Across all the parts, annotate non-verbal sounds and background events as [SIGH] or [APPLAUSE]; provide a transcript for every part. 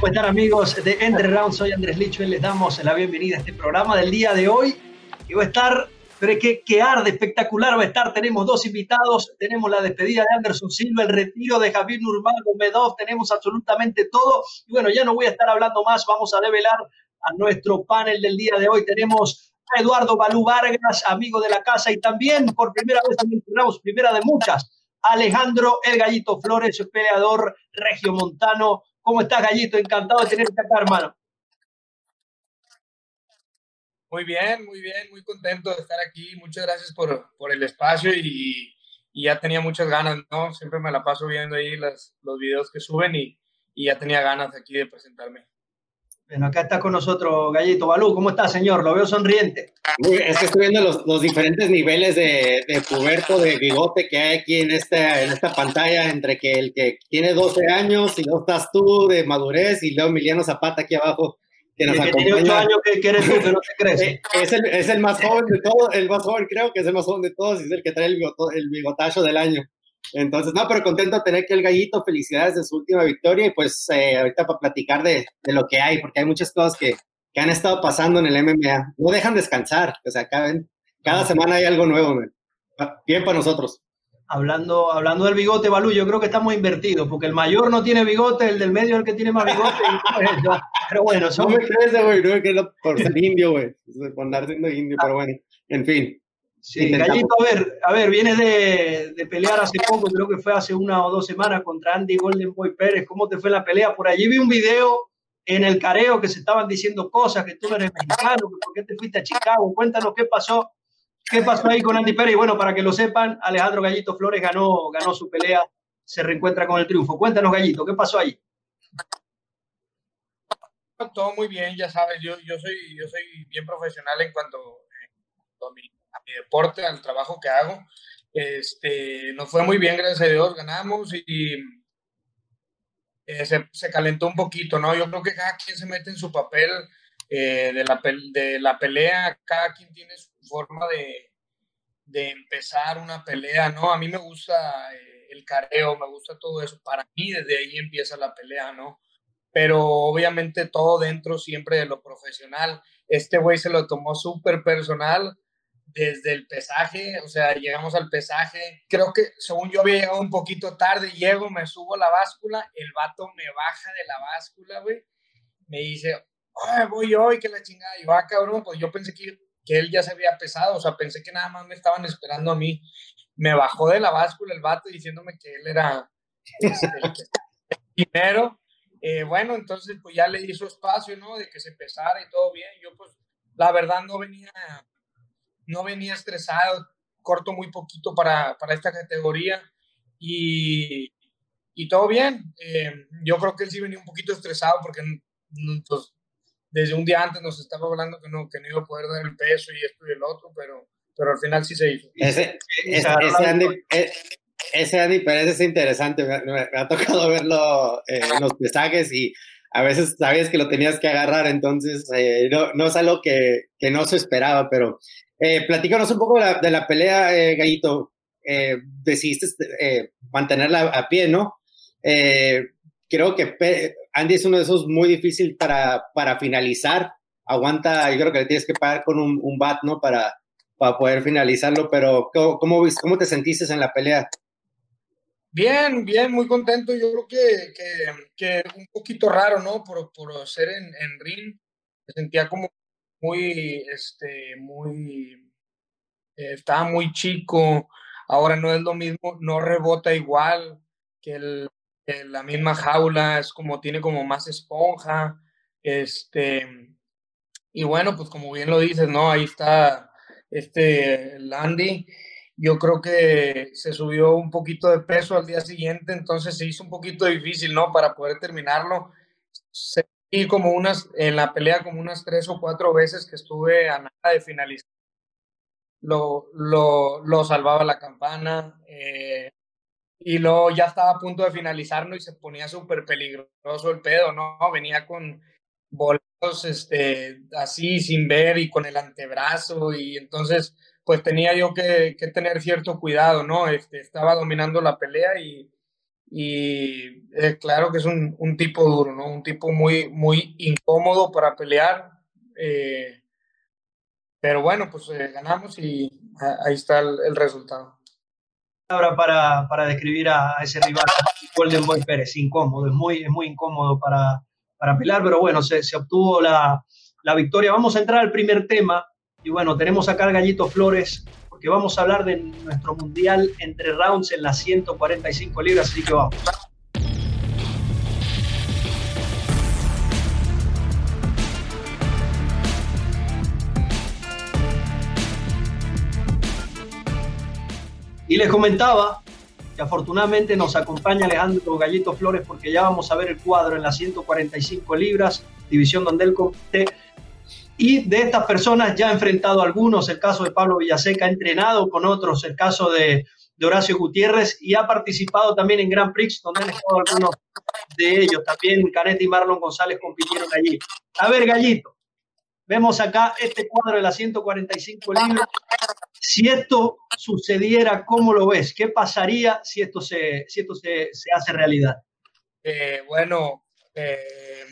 ¿Cómo están amigos de Entre Round? Soy Andrés Licho y les damos la bienvenida a este programa del día de hoy. Y va a estar, pero que, que arde, espectacular va a estar. Tenemos dos invitados, tenemos la despedida de Anderson Silva, el retiro de Javier Medov, tenemos absolutamente todo. Y bueno, ya no voy a estar hablando más, vamos a develar a nuestro panel del día de hoy. Tenemos a Eduardo Balú Vargas, amigo de la casa, y también por primera vez también primera de muchas, Alejandro El Gallito Flores, peleador regiomontano ¿Cómo estás, Gallito? Encantado de tenerte acá, hermano. Muy bien, muy bien, muy contento de estar aquí. Muchas gracias por, por el espacio y, ya tenía muchas ganas, ¿no? Siempre me la paso viendo ahí las, los videos que suben y, y ya tenía ganas aquí de presentarme. Bueno, acá está con nosotros Gallito Balú. ¿Cómo está, señor? Lo veo sonriente. Es que estoy viendo los, los diferentes niveles de, de, puberto, de bigote que hay aquí en esta, en esta pantalla, entre que el que tiene 12 años y luego estás tú de madurez y luego Emiliano Zapata aquí abajo. Que nos que tiene 8 años que, eres tú, que no te crees. Eh, es el, es el más joven de todos, el más joven creo que es el más joven de todos y es el que trae el bigotacho del año. Entonces, no, pero contento de tener que el gallito, felicidades de su última victoria y pues eh, ahorita para platicar de, de, lo que hay, porque hay muchas cosas que, que, han estado pasando en el MMA. No dejan descansar, o sea, cada, cada semana hay algo nuevo, man. bien para nosotros. Hablando, hablando del bigote, Balú, yo creo que estamos invertidos, porque el mayor no tiene bigote, el del medio es el que tiene más bigote. Y, pero bueno, son... No me crees, güey, no que por ser indio, güey, por andar siendo indio, pero bueno, en fin. Sí, Gallito, a ver, a ver, vienes de, de, pelear hace poco, creo que fue hace una o dos semanas contra Andy Golden Boy Pérez. ¿Cómo te fue la pelea? Por allí vi un video en el careo que se estaban diciendo cosas, que tú no eres mexicano, que por qué te fuiste a Chicago. Cuéntanos qué pasó, qué pasó ahí con Andy Pérez. Y bueno, para que lo sepan, Alejandro Gallito Flores ganó, ganó su pelea, se reencuentra con el triunfo. Cuéntanos, Gallito, ¿qué pasó ahí? Todo muy bien, ya sabes, yo, yo, soy, yo soy bien profesional en cuanto a mi mi deporte, al trabajo que hago. Este, nos fue muy bien, gracias a Dios, ganamos y eh, se, se, calentó un poquito, ¿no? Yo creo que cada quien se mete en su papel eh, de, la, de la pelea, cada quien tiene su forma de, de empezar una pelea, ¿no? A mí me gusta eh, el careo, me gusta todo eso, para mí desde ahí empieza la pelea, ¿no? Pero obviamente todo dentro siempre de lo profesional. Este güey se lo tomó súper personal desde el pesaje, o sea, llegamos al pesaje, creo que según yo había llegado un poquito tarde, llego, me subo la báscula, el vato me baja de la báscula, güey, me dice, Ay, voy hoy, que la chingada, y va, ah, cabrón, pues yo pensé que, que él ya se había pesado, o sea, pensé que nada más me estaban esperando a mí, me bajó de la báscula el vato diciéndome que él era este, el [LAUGHS] primero, eh, bueno, entonces pues ya le su espacio, ¿no? De que se pesara y todo bien, yo pues la verdad no venía no venía estresado, corto muy poquito para, para esta categoría y, y todo bien. Eh, yo creo que él sí venía un poquito estresado porque pues, desde un día antes nos estaba hablando que no, que no iba a poder dar el peso y esto y el otro, pero, pero al final sí se hizo. Ese, ese, Andy, e, ese Andy Pérez es interesante, me, ha tocado verlo eh, en los pesajes y a veces sabías que lo tenías que agarrar, entonces eh, no, no, es algo que, que, no se esperaba, pero eh, platícanos un poco de la, pelea, eh, Gallito. Eh, decidiste eh, mantenerla a pie, ¿no? Creo que Andy es uno de esos muy difícil para, para finalizar. Aguanta, yo creo que le tienes que pagar con un, un bat, ¿no? Para, para poder finalizarlo, pero ¿cómo, cómo, cómo te sentiste en la pelea? Bien, bien, muy contento. Yo creo que, que, que un poquito raro, ¿no? Por, por ser en, en ring. Me sentía como muy, este, muy, eh, estaba muy chico, ahora no es lo mismo, no rebota igual que, el, la misma jaula, es como, tiene como más esponja, este, y bueno, pues como bien lo dices, ¿no? Ahí está este Landy. Yo creo que se subió un poquito de peso al día siguiente, entonces se hizo un poquito difícil, ¿no? Para poder terminarlo. Se y como unas, en la pelea como unas tres o cuatro veces que estuve a nada de finalizar. Lo, lo, lo salvaba la campana. Eh, y luego ya estaba a punto de finalizarlo y se ponía súper peligroso el pedo, ¿no? Venía con boletos este, así sin ver y con el antebrazo y entonces pues tenía yo que, que tener cierto cuidado, ¿no? Este, estaba dominando la pelea y, y eh, claro que es un, un, tipo duro, ¿no? Un tipo muy, muy incómodo para pelear. Eh, pero bueno, pues eh, ganamos y ahí está el, el resultado. Ahora para, para describir a, ese rival, Golden Boy Pérez, incómodo, es muy, es muy incómodo para, para pelear, pero bueno, se, se obtuvo la, la victoria. Vamos a entrar al primer tema y bueno, tenemos acá al Gallito Flores porque vamos a hablar de nuestro mundial entre rounds en las 145 libras, así que vamos. Y les comentaba que afortunadamente nos acompaña Alejandro Gallito Flores porque ya vamos a ver el cuadro en las 145 libras, división donde él compite y de estas personas ya ha enfrentado a algunos, el caso de Pablo Villaseca, ha entrenado con otros, el caso de, Horacio Gutiérrez y ha participado también en Grand Prix, donde han estado algunos de ellos. También Canet y Marlon González compitieron allí. A ver, Gallito, vemos acá este cuadro de las 145 libras. Si esto sucediera, ¿cómo lo ves? ¿Qué pasaría si esto se, si esto se, se hace realidad? Eh, bueno, eh,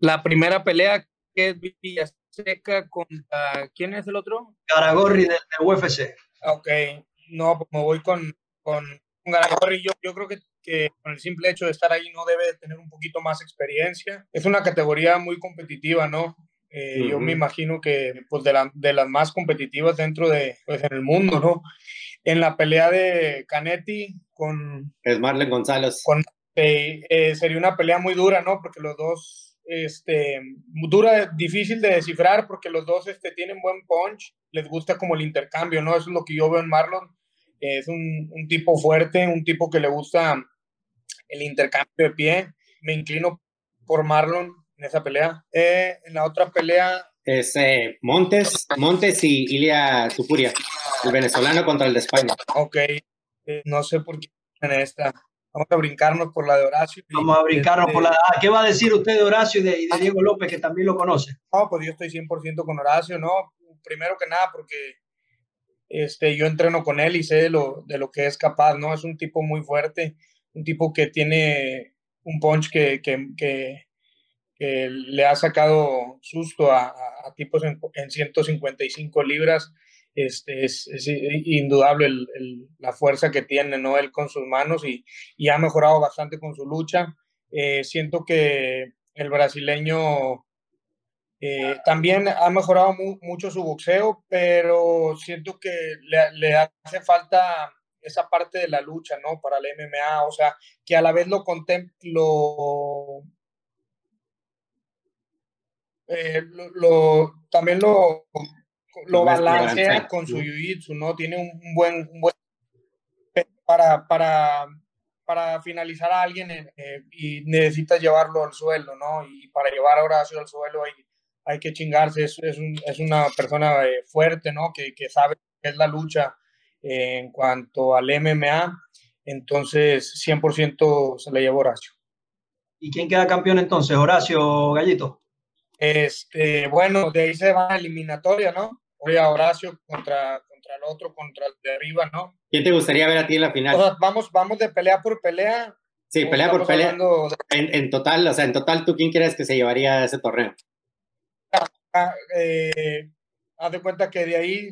la primera pelea que es Villaseca contra. ¿Quién es el otro? Garagorri del, UFC. Ok, no, pues me voy con, con, Garagorri. Yo, yo creo que, que, con el simple hecho de estar ahí no debe tener un poquito más experiencia. Es una categoría muy competitiva, ¿no? Eh, yo me imagino que pues de, la, de, las más competitivas dentro de pues, en el mundo, ¿no? En la pelea de Canetti con... Es Marlen González. Con, eh, eh, sería una pelea muy dura, ¿no? Porque los dos este, dura, difícil de descifrar porque los dos este, tienen buen punch, les gusta como el intercambio, ¿no? Eso es lo que yo veo en Marlon. Es un, un tipo fuerte, un tipo que le gusta el intercambio de pie. Me inclino por Marlon en esa pelea. Eh, en la otra pelea... Es eh, Montes, Montes y Ilia Tupuria, el venezolano contra el de España. Ok, eh, no sé por qué en esta. Vamos a brincarnos por la de Horacio. Vamos a brincarnos por la. Ah, ¿Qué va a decir usted de Horacio y de, Diego López, que también lo conoce? No, pues yo estoy 100% con Horacio, ¿no? Primero que nada, porque este, yo entreno con él y sé de lo, de lo que es capaz, ¿no? Es un tipo muy fuerte, un tipo que tiene un punch que, que, que, le ha sacado susto a, a, tipos en, en 155 libras este, es, indudable la fuerza que tiene ¿no? él con sus manos y, ha mejorado bastante con su lucha. Eh, siento que el brasileño eh, también ha mejorado mucho su boxeo, pero siento que le, hace falta esa parte de la lucha, ¿no? Para el MMA, o sea, que a la vez lo contemplo, eh, lo, también lo, lo balancea con su jiu-jitsu, ¿no? Tiene un, buen, buen para, para, para finalizar a alguien eh, eh, y necesita llevarlo al suelo, ¿no? Y para llevar a Horacio al suelo hay, hay que chingarse, es, es, un, es una persona eh, fuerte, ¿no? Que, que sabe qué es la lucha en cuanto al MMA, entonces 100% se le lleva Horacio. ¿Y quién queda campeón entonces? Horacio Gallito. Este, bueno, de ahí se va a eliminatoria, ¿no? A Horacio contra, contra el otro, contra el de arriba, ¿no? ¿Quién te gustaría ver a ti en la final? O sea, vamos, vamos de pelea por pelea. Sí, pelea por pelea. En, en, total, o sea, en total, ¿tú quién crees que se llevaría ese torneo? Ah, eh, haz de cuenta que de ahí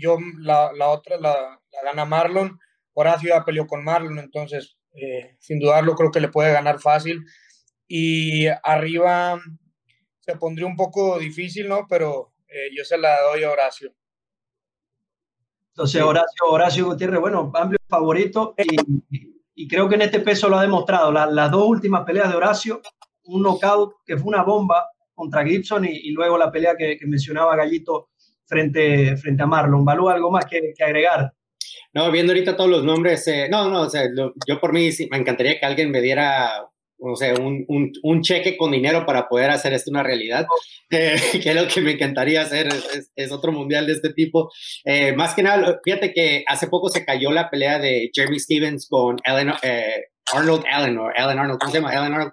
yo la, la otra la, la, gana Marlon. Horacio ya peleó con Marlon, entonces eh, sin dudarlo creo que le puede ganar fácil. Y arriba se pondría un poco difícil, ¿no? Pero eh, yo se la doy a Horacio. Entonces, Horacio, Horacio Gutiérrez, bueno, amplio favorito y, y creo que en este peso lo ha demostrado. las dos últimas peleas de Horacio, un knockout que fue una bomba contra Gibson y, luego la pelea que, mencionaba Gallito frente, frente a Marlon. ¿Valú algo más que, agregar? No, viendo ahorita todos los nombres, eh, no, no, o sea, yo por mí sí, me encantaría que alguien me diera o sea, un, un, un, cheque con dinero para poder hacer esto una realidad, [LAUGHS] eh, que es lo que me encantaría hacer, es, es, otro mundial de este tipo. Eh, más que nada, fíjate que hace poco se cayó la pelea de Jeremy Stevens con Ellen, eh, Arnold Allen, o Allen Arnold, ¿cómo se llama? Allen Arnold.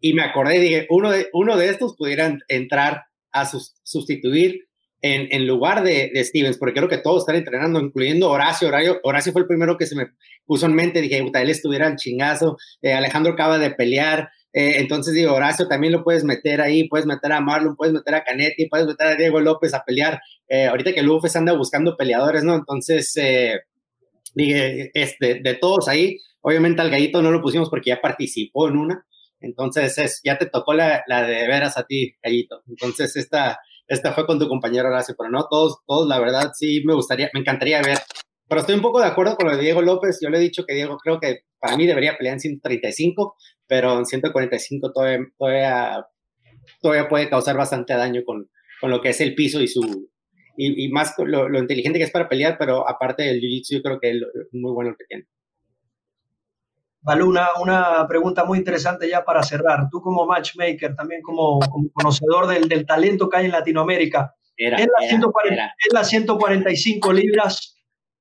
y me acordé, dije, uno de, uno de estos pudieran entrar a sustituir en, en lugar de, de, Stevens, porque creo que todos están entrenando, incluyendo Horacio. Horacio, Horacio fue el primero que se me puso en mente, dije, puta, él estuviera al chingazo, eh, Alejandro acaba de pelear, eh, entonces digo, Horacio también lo puedes meter ahí, puedes meter a Marlon, puedes meter a Canetti, puedes meter a Diego López a pelear, eh, ahorita que el UFC anda buscando peleadores, ¿no? Entonces, dije, este, de todos ahí, obviamente al Gallito no lo pusimos porque ya participó en una, entonces es, ya te tocó la, la de veras a ti, Gallito, entonces esta esta fue con tu compañero Horacio, pero no, todos, todos, la verdad, sí me gustaría, me encantaría ver. Pero estoy un poco de acuerdo con lo de Diego López. Yo le he dicho que Diego creo que para mí debería pelear en 135, pero en 145 todavía, todavía, todavía puede causar bastante daño con, con lo que es el piso y su y, más lo, lo, inteligente que es para pelear, pero aparte del jiu-jitsu, yo creo que es muy bueno lo que tiene. Baluna, una pregunta muy interesante ya para cerrar. Tú como matchmaker, también como, conocedor del, del, talento que hay en Latinoamérica, era, ¿es, la 140, ¿es, la 145 libras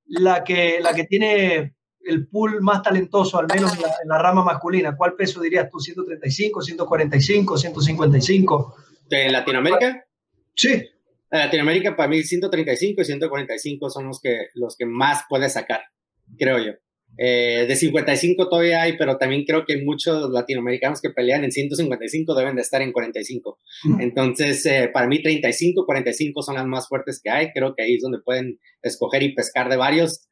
la que, la que tiene el pool más talentoso, al menos en la, en la, rama masculina? ¿Cuál peso dirías tú? ¿135, 145, 155? ¿De Latinoamérica? Sí. En Latinoamérica, para mí, 135 y 145 son los que, los que más puede sacar, creo yo. Eh, de 55 todavía hay, pero también creo que muchos latinoamericanos que pelean en 155 deben de estar en 45. Entonces, eh, para mí 35, 45 son las más fuertes que hay. Creo que ahí es donde pueden escoger y pescar de varios.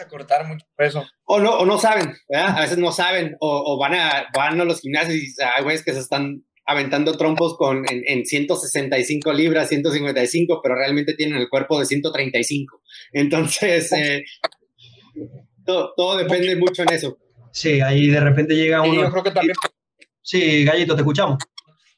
A cortar mucho peso. O no, o no saben, ¿verdad? A veces no saben, o, van, a, van a los gimnasios y hay güeyes que se están aventando trompos con, en, en, 165 libras, 155, pero realmente tienen el cuerpo de 135. Entonces, [LAUGHS] eh, todo, todo depende mucho en eso. Sí, ahí de repente llega uno. yo creo que también. Sí, Gallito, te escuchamos.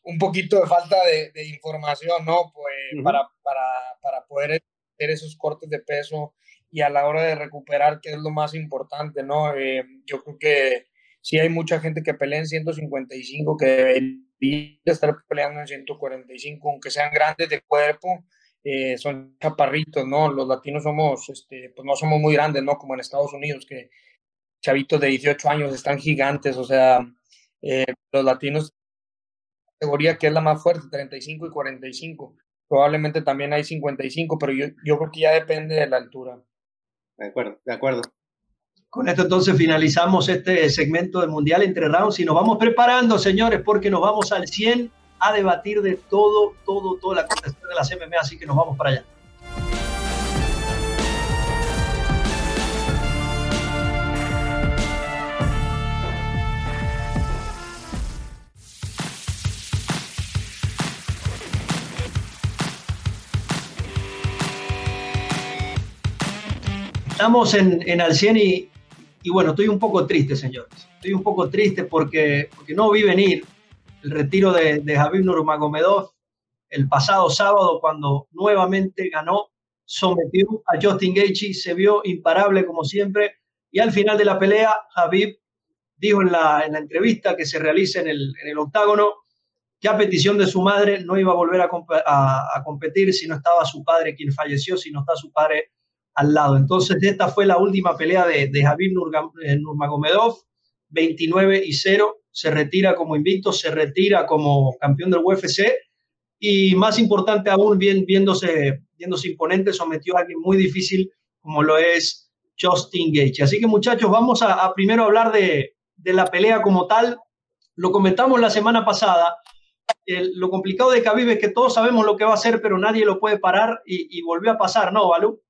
Un poquito de falta de, de información, ¿no? Pues uh -huh. para, para, para poder hacer esos cortes de peso y a la hora de recuperar, que es lo más importante, ¿no? Eh, yo creo que sí hay mucha gente que pelea en 155, que debería estar peleando en 145, aunque sean grandes de cuerpo, eh, son chaparritos, ¿no? Los latinos somos, este, pues no somos muy grandes, ¿no? Como en Estados Unidos, que chavitos de 18 años están gigantes, o sea, eh, los latinos, categoría que es la más fuerte, 35 y 45. Probablemente también hay 55, pero yo, yo creo que ya depende de la altura. De acuerdo, de acuerdo. Con esto entonces finalizamos este segmento del Mundial entre rounds y nos vamos preparando, señores, porque nos vamos al 100 a debatir de todo, todo, toda la cuestión de las MMA, así que nos vamos para allá. Estamos en, en Al 100 y, y, bueno, estoy un poco triste, señores. Estoy un poco triste porque, porque no vi venir el retiro de, de Javib Nurmagomedov el pasado sábado cuando nuevamente ganó, sometió a Justin Gaethje, se vio imparable como siempre y al final de la pelea Javib dijo en la, en la entrevista que se realiza en el, en el, octágono que a petición de su madre no iba a volver a, a, competir si no estaba su padre quien falleció, si no está su padre al lado. Entonces esta fue la última pelea de, de Javib Nurmagomedov, 29 y 0 se retira como invicto, se retira como campeón del UFC y más importante aún, viéndose, viéndose imponente, sometió a alguien muy difícil como lo es Justin Gaethje. Así que muchachos, vamos a, primero hablar de, de, la pelea como tal. Lo comentamos la semana pasada. Lo complicado de Khabib es que todos sabemos lo que va a hacer, pero nadie lo puede parar y, y volvió a pasar, ¿no, Balú?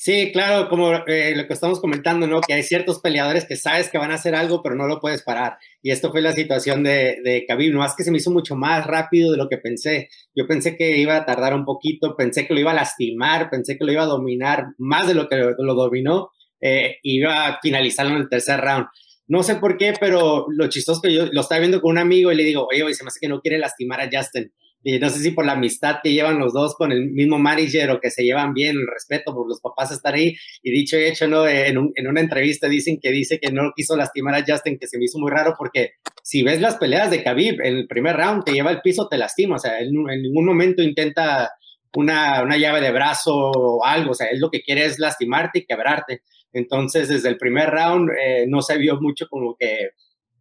Sí, claro, como eh, lo que estamos comentando, ¿no? Que hay ciertos peleadores que sabes que van a hacer algo, pero no lo puedes parar. Y esto fue la situación de, de Khabib, no más que se me hizo mucho más rápido de lo que pensé. Yo pensé que iba a tardar un poquito, pensé que lo iba a lastimar, pensé que lo iba a dominar más de lo que lo, lo dominó, eh, iba a finalizarlo en el tercer round. No sé por qué, pero lo chistoso que yo lo estaba viendo con un amigo y le digo, oye, se me hace que no quiere lastimar a Justin y no sé si por la amistad que llevan los dos con el mismo manager o que se llevan bien, el respeto por los papás estar ahí. Y dicho y hecho, ¿no? En, un, en, una entrevista dicen que dice que no quiso lastimar a Justin, que se me hizo muy raro porque si ves las peleas de Khabib, en el primer round te lleva el piso, te lastima. O sea, él en ningún momento intenta una, una llave de brazo o algo. O sea, él lo que quiere es lastimarte y quebrarte. Entonces, desde el primer round eh, no se vio mucho como que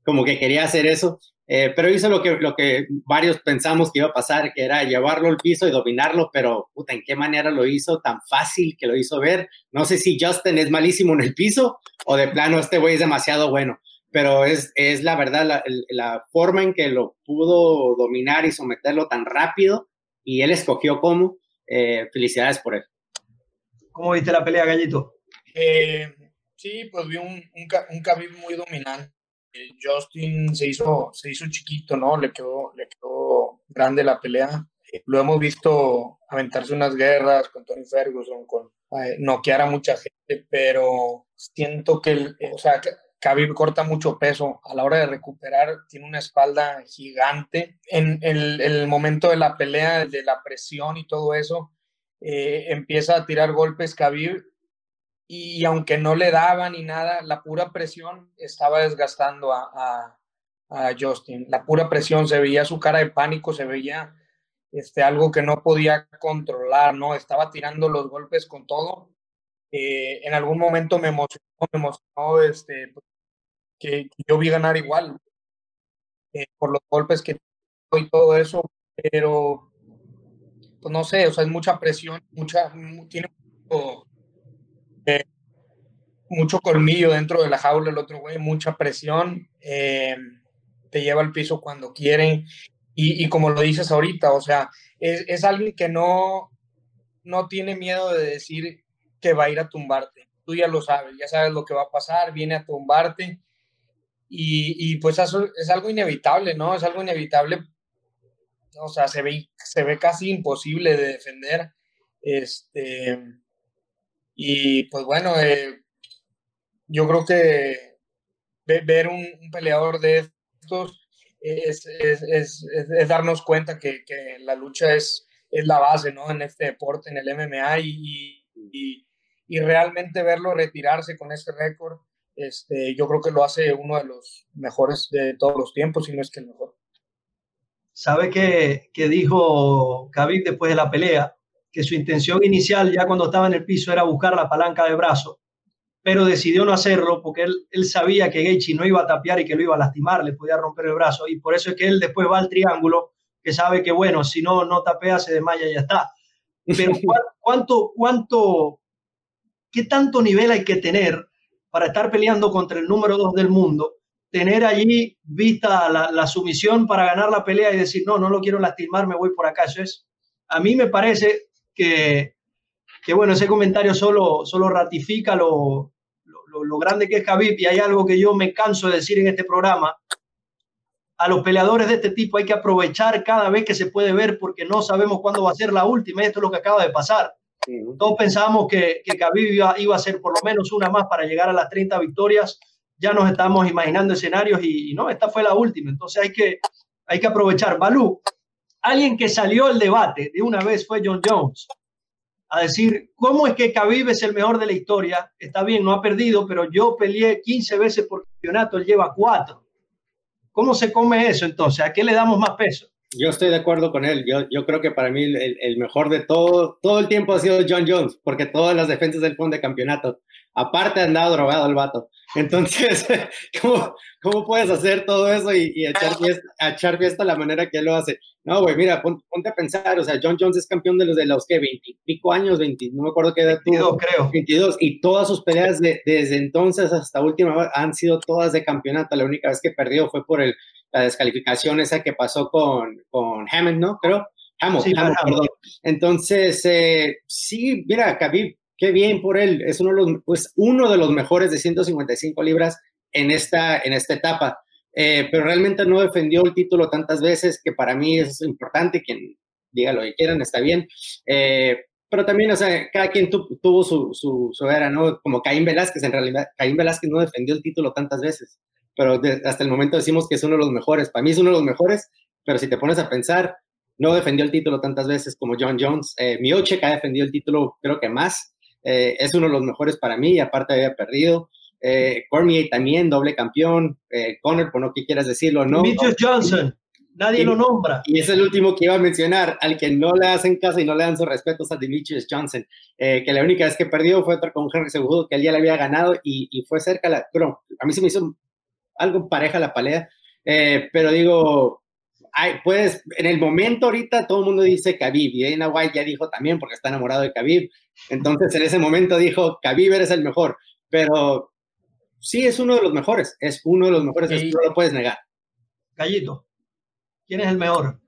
como que quería hacer eso, eh, pero hizo lo que, lo que varios pensamos que iba a pasar, que era llevarlo al piso y dominarlo, pero puta, ¿en qué manera lo hizo? Tan fácil que lo hizo ver. No sé si Justin es malísimo en el piso o de plano este güey es demasiado bueno, pero es, es la verdad la, la forma en que lo pudo dominar y someterlo tan rápido y él escogió cómo. Eh, felicidades por él. ¿Cómo viste la pelea, Gallito? Eh, sí, pues vi un, un, un Khabib muy dominante. Eh, Justin se hizo, se hizo chiquito, ¿no? Le quedó, le quedó grande la pelea. Lo hemos visto aventarse unas guerras con Tony Ferguson, con noquear a mucha gente, pero siento que, el, o sea, Khabib corta mucho peso. A la hora de recuperar, tiene una espalda gigante. En el, el momento de la pelea, de la presión y todo eso, eh, empieza a tirar golpes Khabib y aunque no le daba ni nada, la pura presión estaba desgastando a, a, a, Justin. La pura presión, se veía su cara de pánico, se veía este, algo que no podía controlar, ¿no? Estaba tirando los golpes con todo. Eh, en algún momento me emocionó, me emocionó este, que, que yo vi ganar igual eh, por los golpes que y todo eso, pero pues no sé, o sea, es mucha presión, mucha, tiene mucho, eh, mucho colmillo dentro de la jaula el otro güey, mucha presión, eh, te lleva al piso cuando quieren y, como lo dices ahorita, o sea, es, es alguien que no, no tiene miedo de decir que va a ir a tumbarte. Tú ya lo sabes, ya sabes lo que va a pasar, viene a tumbarte y, y pues eso es algo inevitable, ¿no? Es algo inevitable. O sea, se ve, se ve casi imposible de defender. Este, y pues bueno, eh, yo creo que ver un, un peleador de estos es, es, es, es darnos cuenta que, que, la lucha es, es la base ¿no? en este deporte, en el MMA, y, y, y realmente verlo retirarse con este récord este, yo creo que lo hace uno de los mejores de todos los tiempos, si no es que el mejor. ¿Sabe qué, qué dijo Khabib después de la pelea? Que su intención inicial, ya cuando estaba en el piso, era buscar la palanca de brazo, pero decidió no hacerlo porque él, él sabía que Gaethje no iba a tapear y que lo iba a lastimar, le podía romper el brazo, y por eso es que él después va al triángulo, que sabe que, bueno, si no, no tapea, se desmaya y ya está. Pero [LAUGHS] ¿cuánto, cuánto, qué tanto nivel hay que tener para estar peleando contra el número dos del mundo, tener allí vista la, la, sumisión para ganar la pelea y decir, no, no lo quiero lastimar, me voy por acá. Eso es, a mí me parece que, que bueno, ese comentario solo, solo ratifica lo, lo, lo grande que es Khabib y hay algo que yo me canso de decir en este programa. A los peleadores de este tipo hay que aprovechar cada vez que se puede ver porque no sabemos cuándo va a ser la última. Y esto es lo que acaba de pasar. Todos pensábamos que, que Khabib iba, iba, a ser por lo menos una más para llegar a las 30 victorias. Ya nos estamos imaginando escenarios y, y, no, esta fue la última. Entonces hay que, hay que aprovechar. Balú, alguien que salió al debate de una vez fue John Jones a decir, ¿cómo es que Khabib es el mejor de la historia? Está bien, no ha perdido, pero yo peleé 15 veces por campeonato, él lleva 4. ¿Cómo se come eso entonces? ¿A qué le damos más peso? Yo estoy de acuerdo con él. Yo, yo creo que para mí el, el, mejor de todo, todo el tiempo ha sido John Jones, porque todas las defensas del fondo de campeonato. Aparte, andado drogado el vato. Entonces, [LAUGHS] ¿cómo, cómo puedes hacer todo eso y, y echar, fiesta, echar fiesta la manera que él lo hace? No, güey, mira, ponte, ponte, a pensar. O sea, John Jones es campeón de los de los que 20 pico años, 20, no me acuerdo qué edad tuvo. creo. 22. Y todas sus peleas de, desde entonces hasta última vez han sido todas de campeonato. La única vez que perdió fue por el la descalificación esa que pasó con, con Hammond, ¿no? Creo. Hammond, sí, Hammond, perdón. Entonces, eh, sí, mira, Khabib, qué bien por él. Es uno de los, pues, uno de los mejores de 155 libras en esta, en esta etapa. Eh, pero realmente no defendió el título tantas veces, que para mí es importante. Quien diga lo que quieran, está bien. Eh, pero también, o sea, cada quien tu, tuvo su, su, su, era, ¿no? Como Caín Velázquez, en realidad, Caín Velázquez no defendió el título tantas veces pero de, hasta el momento decimos que es uno de los mejores. Para mí es uno de los mejores, pero si te pones a pensar, no defendió el título tantas veces como John Jones. Eh, Miochek ha defendido el título, creo que más. Eh, es uno de los mejores para mí, y aparte había perdido. Eh, Cormier también, doble campeón. Eh, Conor, por no que quieras decirlo, ¿no? Demetrius Johnson, nadie y, lo nombra. Y es el último que iba a mencionar, al que no le hacen caso y no le dan sus respetos a Demetrius Johnson, eh, que la única vez que perdió fue otra con Henry Segundo, que él ya le había ganado y, y fue cerca, la, pero a mí se me hizo algo pareja la pelea, eh, pero digo, hay, puedes, en el momento ahorita todo el mundo dice Khabib y Dana White ya dijo también porque está enamorado de Khabib, entonces en ese momento dijo Khabib eres el mejor, pero sí es uno de los mejores, es uno de los mejores, no lo puedes negar. Gallito, ¿quién es el mejor?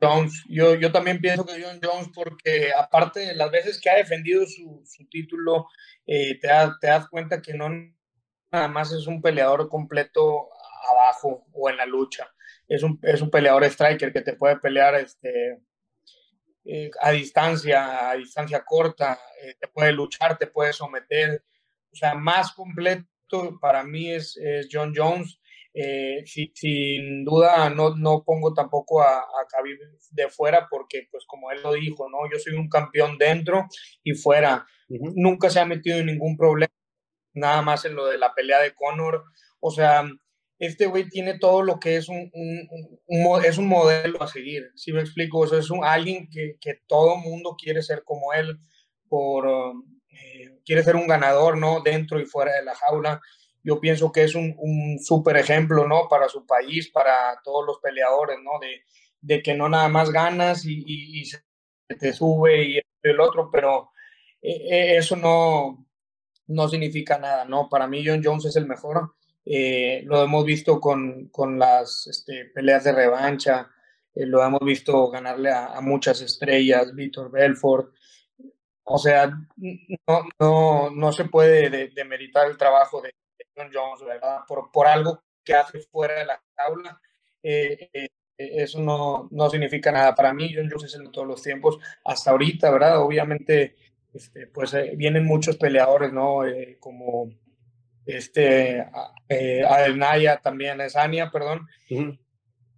Jones. Yo, yo también pienso que John Jones, porque aparte de las veces que ha defendido su, su título, eh, te, te, das cuenta que no nada más es un peleador completo abajo o en la lucha. Es un, es un peleador striker que te puede pelear este, eh, a distancia, a distancia corta, eh, te puede luchar, te puede someter. O sea, más completo para mí es, es John Jones. Eh, sin duda no, no pongo tampoco a, a Khabib de fuera porque, pues como él lo dijo, ¿no? Yo soy un campeón dentro y fuera. Nunca se ha metido en ningún problema, nada más en lo de la pelea de Conor. O sea, este güey tiene todo lo que es un, es un modelo a seguir, si me explico? O es un, alguien que, que todo mundo quiere ser como él, por, eh, quiere ser un ganador, ¿no? Dentro y fuera de la jaula yo pienso que es un, un súper ejemplo, ¿no? Para su país, para todos los peleadores, ¿no? De, de que no nada más ganas y, y, se te sube y el otro, pero eh, eh, eso no, no significa nada, ¿no? Para mí John Jones es el mejor. Eh, lo hemos visto con, con las este, peleas de revancha, lo hemos visto ganarle a, a muchas estrellas, Víctor Belfort. O sea, no, no, no se puede demeritar el trabajo de, John Jones, ¿verdad? Por, por algo que hace fuera de la jaula. Eh, eh, eso no, no, significa nada. Para mí, John Jones es el de todos los tiempos, hasta ahorita, ¿verdad? Obviamente, este, pues eh, vienen muchos peleadores, ¿no? como este, Adelnaya también, es Ania, perdón.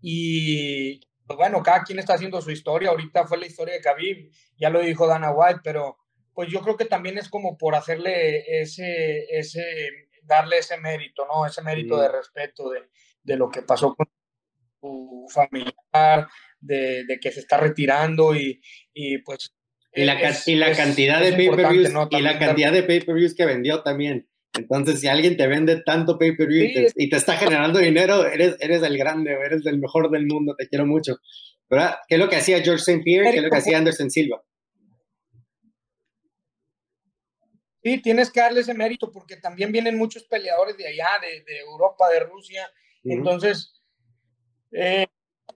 Y pues bueno, cada quien está haciendo su historia. Ahorita fue la historia de Khabib, ya lo dijo Dana White, pero pues yo creo que también es como por hacerle ese, ese darle ese mérito, ¿no? Ese mérito de respeto de, de, lo que pasó con su familiar, de, de que se está retirando y, y pues... Y la, y la cantidad de pay-per-views y la cantidad de pay-per-views que vendió también. Entonces, si alguien te vende tanto pay-per-view y, te está generando dinero, eres, eres el grande, eres el mejor del mundo, te quiero mucho. ¿Verdad? ¿Qué es lo que hacía George St. Pierre? ¿Qué es lo que hacía Anderson Silva? Sí, tienes que darle ese mérito porque también vienen muchos peleadores de allá, de, de Europa, de Rusia. Entonces, eh,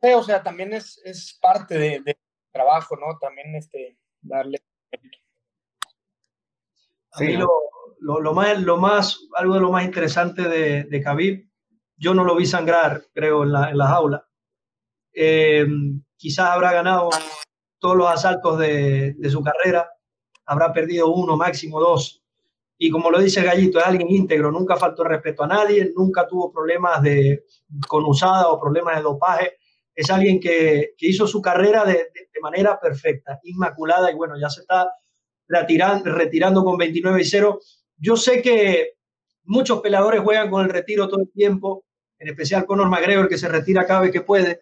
o sea, también es, es parte del de trabajo, ¿no? También este, darle. A mí lo, más, lo más, algo de lo más interesante de, de Khabib, yo no lo vi sangrar, creo, en la, en la jaula. Eh, quizás habrá ganado todos los asaltos de, de su carrera, habrá perdido uno, máximo dos. Y como lo dice Gallito, es alguien íntegro, nunca faltó respeto a nadie, nunca tuvo problemas de, con usada o problemas de dopaje. Es alguien que, que hizo su carrera de, de, manera perfecta, inmaculada, y bueno, ya se está retirando, con 29 y 0. Yo sé que muchos peleadores juegan con el retiro todo el tiempo, en especial Conor McGregor, que se retira cada vez que puede,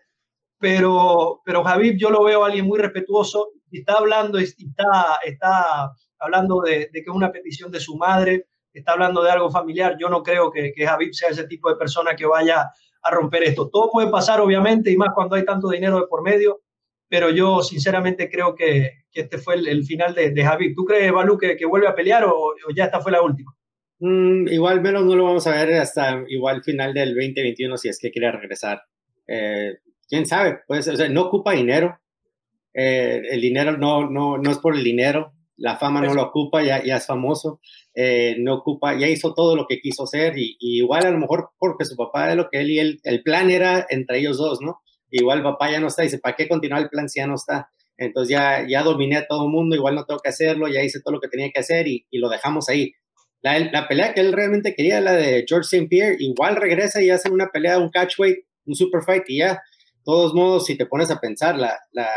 pero, pero Javib yo lo veo a alguien muy respetuoso está hablando, está, está hablando de, de, que es una petición de su madre, está hablando de algo familiar. Yo no creo que, que Javib sea ese tipo de persona que vaya a romper esto. Todo puede pasar, obviamente, y más cuando hay tanto dinero de por medio, pero yo sinceramente creo que, que este fue el, final de, de Javib. ¿Tú crees, Balú, que, que vuelve a pelear o, ya esta fue la última? Mm, igual menos no lo vamos a ver hasta igual final del 2021 si es que quiere regresar. Eh, quién sabe, pues, no ocupa dinero, eh, el dinero no, no, no es por el dinero, la fama no lo ocupa, ya, ya es famoso, eh, no ocupa, ya hizo todo lo que quiso hacer y, y, igual a lo mejor porque su papá de lo que él y él, el plan era entre ellos dos, ¿no? Igual papá ya no está, dice, ¿para qué continuar el plan si ya no está? Entonces ya, ya dominé a todo el mundo, igual no tengo que hacerlo, ya hice todo lo que tenía que hacer y, y lo dejamos ahí. La, la, pelea que él realmente quería, la de George St. Pierre, igual regresa y hace una pelea, un catchweight, un super fight y ya, todos modos, si te pones a pensar, la, la,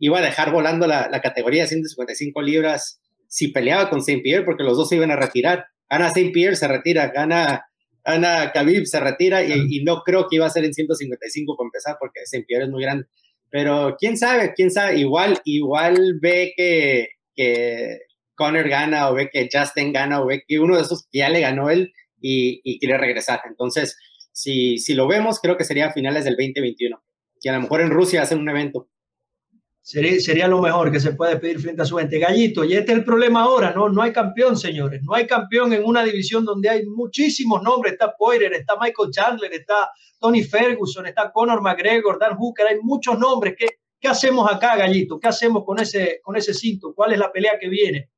iba a dejar volando la, la categoría de 155 libras si peleaba con Saint Pierre, porque los dos se iban a retirar. Gana Saint Pierre, se retira, gana, gana Khabib, se retira, y, y, no creo que iba a ser en 155 para empezar, porque Saint Pierre es muy grande. Pero quién sabe, quién sabe, igual, igual ve que, que Conor gana, o ve que Justin gana, o ve que uno de esos ya le ganó él y, y quiere regresar. Entonces, si, si lo vemos, creo que sería a finales del 2021. Y a lo mejor en Rusia hacen un evento. Sería, lo mejor que se puede pedir frente a su gente. Gallito, y este es el problema ahora, ¿no? No hay campeón, señores. No hay campeón en una división donde hay muchísimos nombres. Está Poirier, está Michael Chandler, está Tony Ferguson, está Conor McGregor, Dan Hooker. Hay muchos nombres. ¿Qué, qué hacemos acá, Gallito? ¿Qué hacemos con ese, con ese cinto? ¿Cuál es la pelea que viene?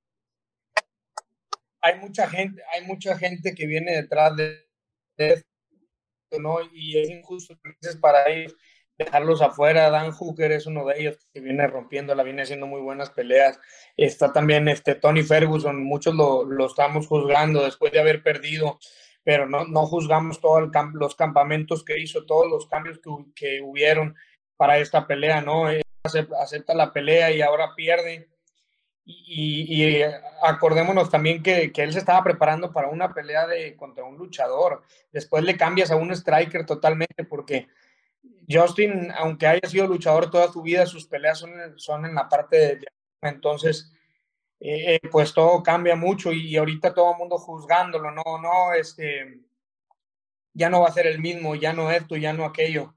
Hay mucha gente, hay mucha gente que viene detrás de ¿no? Y es injusto para ellos dejarlos afuera. Dan Hooker es uno de ellos que viene rompiendo, viene haciendo muy buenas peleas. Está también este Tony Ferguson, muchos lo, lo estamos juzgando después de haber perdido, pero no, no juzgamos todos los campamentos que hizo, todos los cambios que, que hubieron para esta pelea, ¿no? Acepta la pelea y ahora pierde. Y, y, acordémonos también que, que, él se estaba preparando para una pelea de, contra un luchador. Después le cambias a un striker totalmente porque Justin, aunque haya sido luchador toda su vida, sus peleas son, son en la parte de... Entonces, eh, eh, pues todo cambia mucho y, ahorita todo el mundo juzgándolo, no, no, este, ya no va a ser el mismo, ya no esto, ya no aquello.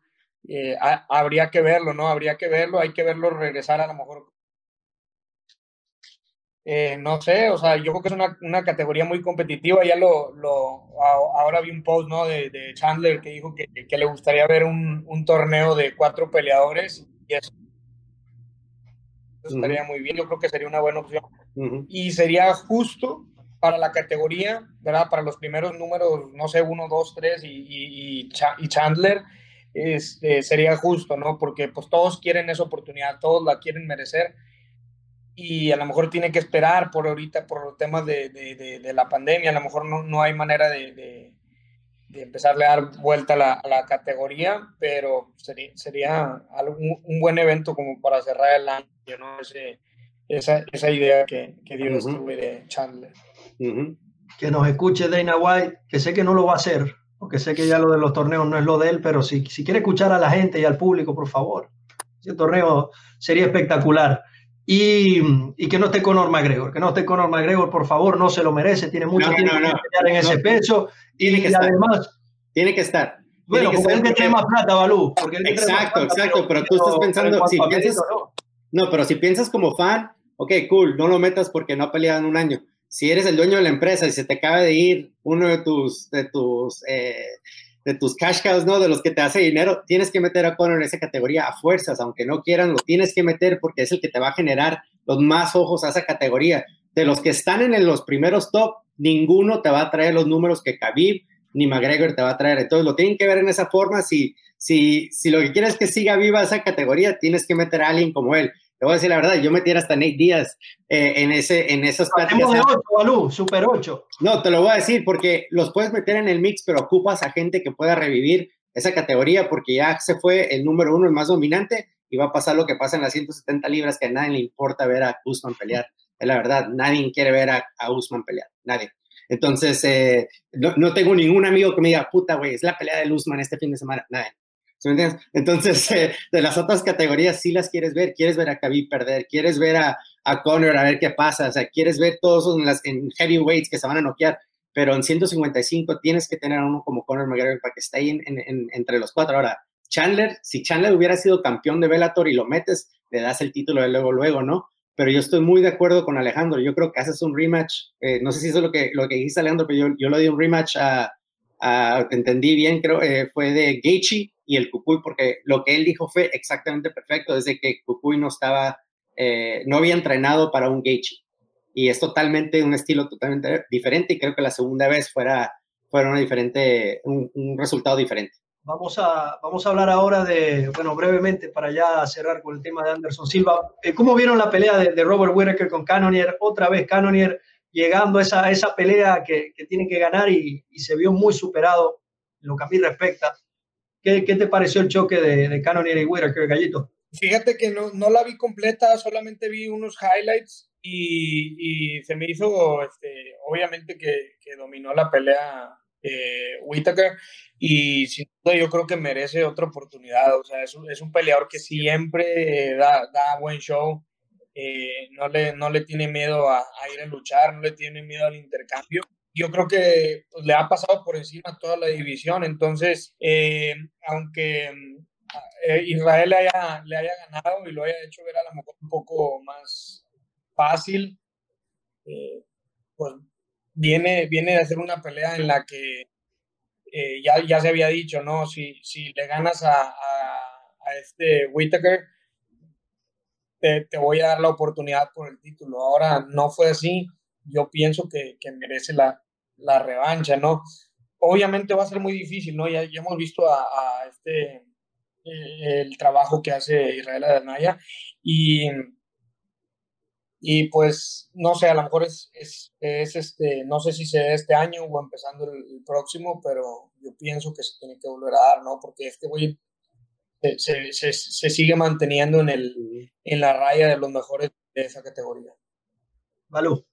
Eh, habría que verlo, ¿no? Habría que verlo, hay que verlo regresar a lo mejor eh, no sé, o sea, yo creo que es una, una categoría muy competitiva. Ya lo, lo, ahora vi un post ¿no? de, de Chandler que dijo que, que, le gustaría ver un, un, torneo de cuatro peleadores y eso, estaría muy bien. Yo creo que sería una buena opción y sería justo para la categoría, ¿verdad? Para los primeros números, no sé, uno, dos, tres y, y, y Chandler. Este, sería justo, ¿no? Porque pues todos quieren esa oportunidad, todos la quieren merecer y a lo mejor tiene que esperar por ahorita, por los temas de, de, de, la pandemia, a lo mejor no, no hay manera de, de, empezarle a dar vuelta a la, a la categoría, pero sería, sería un buen evento como para cerrar el año, ¿no? Ese, esa, esa idea que, que dio uh de Chandler. Que nos escuche Dana White, que sé que no lo va a hacer, porque sé que ya lo de los torneos no es lo de él, pero si, si quiere escuchar a la gente y al público, por favor, ese torneo sería espectacular. Y, y, que no esté Conor McGregor, que no esté Conor McGregor, por favor, no se lo merece, tiene mucho tiempo no, no, en ese peso tiene y que además... Estar. Tiene que estar. Bueno, tiene porque él que tiene más plata, Balú. Porque exacto, exacto, pero, tú estás pensando, si piensas, no. pero si piensas como fan, ok, cool, no lo metas porque no ha peleado en un año. Si eres el dueño de la empresa y se te acaba de ir uno de tus, de tus eh, de tus cash cows, ¿no? De los que te hace dinero, tienes que meter a Conor en esa categoría a fuerzas, aunque no quieran, lo tienes que meter porque es el que te va a generar los más ojos a esa categoría. De los que están en los primeros top, ninguno te va a traer los números que Khabib ni McGregor te va a traer. Entonces lo tienen que ver en esa forma. Si, si, si lo que quieres es que siga viva esa categoría, tienes que meter a alguien como él. Te voy a decir la verdad, yo metiera hasta Nate Díaz eh, en, ese, en esas pláticas. de 8, Balú, super 8. No, te lo voy a decir porque los puedes meter en el mix, pero ocupas a gente que pueda revivir esa categoría porque ya se fue el número uno, el más dominante, y va a pasar lo que pasa en las 170 libras, que a nadie le importa ver a Usman pelear. Es la verdad, nadie quiere ver a, a Usman pelear, nadie. Entonces, eh, no, no, tengo ningún amigo que me diga, puta, güey, es la pelea de Usman este fin de semana. Nadie. Entonces, [LAUGHS] eh, de las otras categorías sí las quieres ver, quieres ver a Khabib perder, quieres ver a, a Conor a ver qué pasa, o sea, quieres ver todos en, las, en heavyweights que se van a noquear, pero en 155 tienes que tener a uno como Conor McGregor para que esté ahí en, entre los cuatro. Ahora, Chandler, si Chandler hubiera sido campeón de Bellator y lo metes, le das el título de luego, luego, ¿no? Pero yo estoy muy de acuerdo con Alejandro. Yo creo que haces un rematch. Eh, no sé si eso es lo que, lo que dijiste, Alejandro, pero yo, yo le di un rematch a, a entendí bien, creo, eh, fue de Gaethje y el Cucuy, porque lo que él dijo fue exactamente perfecto, desde que Cucuy no estaba, eh, no había entrenado para un Gaethje. Y es totalmente un estilo totalmente diferente y creo que la segunda vez fuera, fuera una diferente, un, un resultado diferente. Vamos a, vamos a hablar ahora de, bueno, brevemente para ya cerrar con el tema de Anderson Silva. Eh, ¿Cómo vieron la pelea de, de Robert Whittaker con Cannonier? Otra vez Cannonier llegando a esa, esa pelea que, que tiene que ganar y, y, se vio muy superado en lo que a mí respecta. ¿Qué, qué te pareció el choque de, de Cannonier y Whittaker, Gallito? Fíjate que no, no, la vi completa, solamente vi unos highlights y, y se me hizo, este, obviamente que, que, dominó la pelea eh, Whittaker y sin duda yo creo que merece otra oportunidad, o sea, es un, es un peleador que siempre da, da buen show, eh, no, le, no le tiene miedo a, ir a luchar, no le tiene miedo al intercambio yo creo que pues, le ha pasado por encima toda la división. Entonces, eh, aunque eh, Israel le haya, le haya ganado y lo haya hecho ver a lo mejor un poco más fácil, pues viene, viene de hacer una pelea en la que ya, ya se había dicho, ¿no? Si, si le ganas a, a, este Whitaker, te, te, voy a dar la oportunidad por el título. Ahora no fue así. Yo pienso que, que merece la, la revancha, ¿no? Obviamente va a ser muy difícil, ¿no? Ya, ya hemos visto a, a este eh, el trabajo que hace Israel Adanaya y, y pues no sé, a lo mejor es, es, es este, no sé si sea este año o empezando el, próximo, pero yo pienso que se tiene que volver a dar, ¿no? Porque este güey se, se, se, sigue manteniendo en, el, en la raya de los mejores de esa categoría. Valú.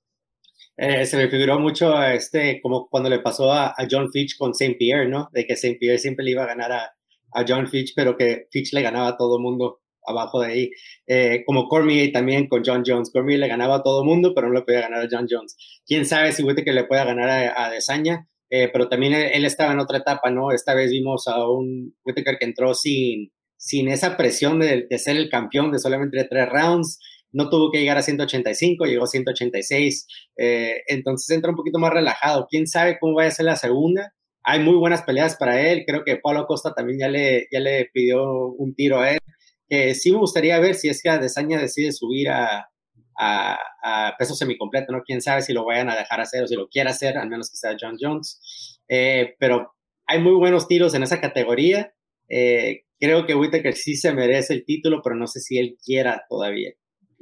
Eh, se me figuró mucho este, como cuando le pasó a, John Fitch con St. Pierre, ¿no? De que St. Pierre siempre le iba a ganar a, a John Fitch, pero que Fitch le ganaba a todo el mundo abajo de ahí. Eh, como Cormier también con John Jones. Cormier le ganaba a todo el mundo, pero no le podía ganar a John Jones. Quién sabe si que le pueda ganar a, a Desaña, eh, pero también él, estaba en otra etapa, ¿no? Esta vez vimos a un Whittaker que entró sin, sin esa presión de, ser el campeón de solamente tres rounds no tuvo que llegar a 185, llegó a 186, eh, entonces entra un poquito más relajado. ¿Quién sabe cómo va a ser la segunda? Hay muy buenas peleas para él, creo que Pablo Costa también ya le, ya le pidió un tiro a él, que sí me gustaría ver si es que Adesanya decide subir a, a, peso semicompleto, ¿no? Quién sabe si lo vayan a dejar hacer o si lo quiere hacer, al menos que sea John Jones. Eh, pero hay muy buenos tiros en esa categoría. Eh, creo que Whittaker sí se merece el título, pero no sé si él quiera todavía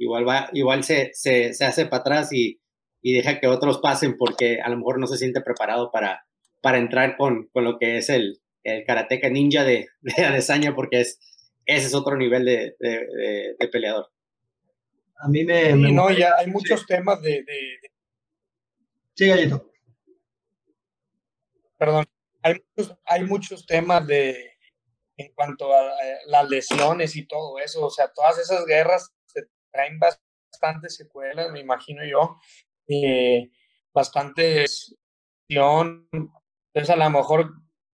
igual, va, igual se, se, se hace para atrás y, y, deja que otros pasen porque a lo mejor no se siente preparado para, para entrar con, con lo que es el, el karateca ninja de, de Adesanya porque es, ese es otro nivel de, de, de peleador. A mí me... me no, ya hay muchos temas de... Sí, Gallito. Perdón, hay muchos, hay muchos temas de en cuanto a las lesiones y todo eso, o sea, todas esas guerras traen bastantes secuelas, me imagino yo, eh, bastante entonces a lo mejor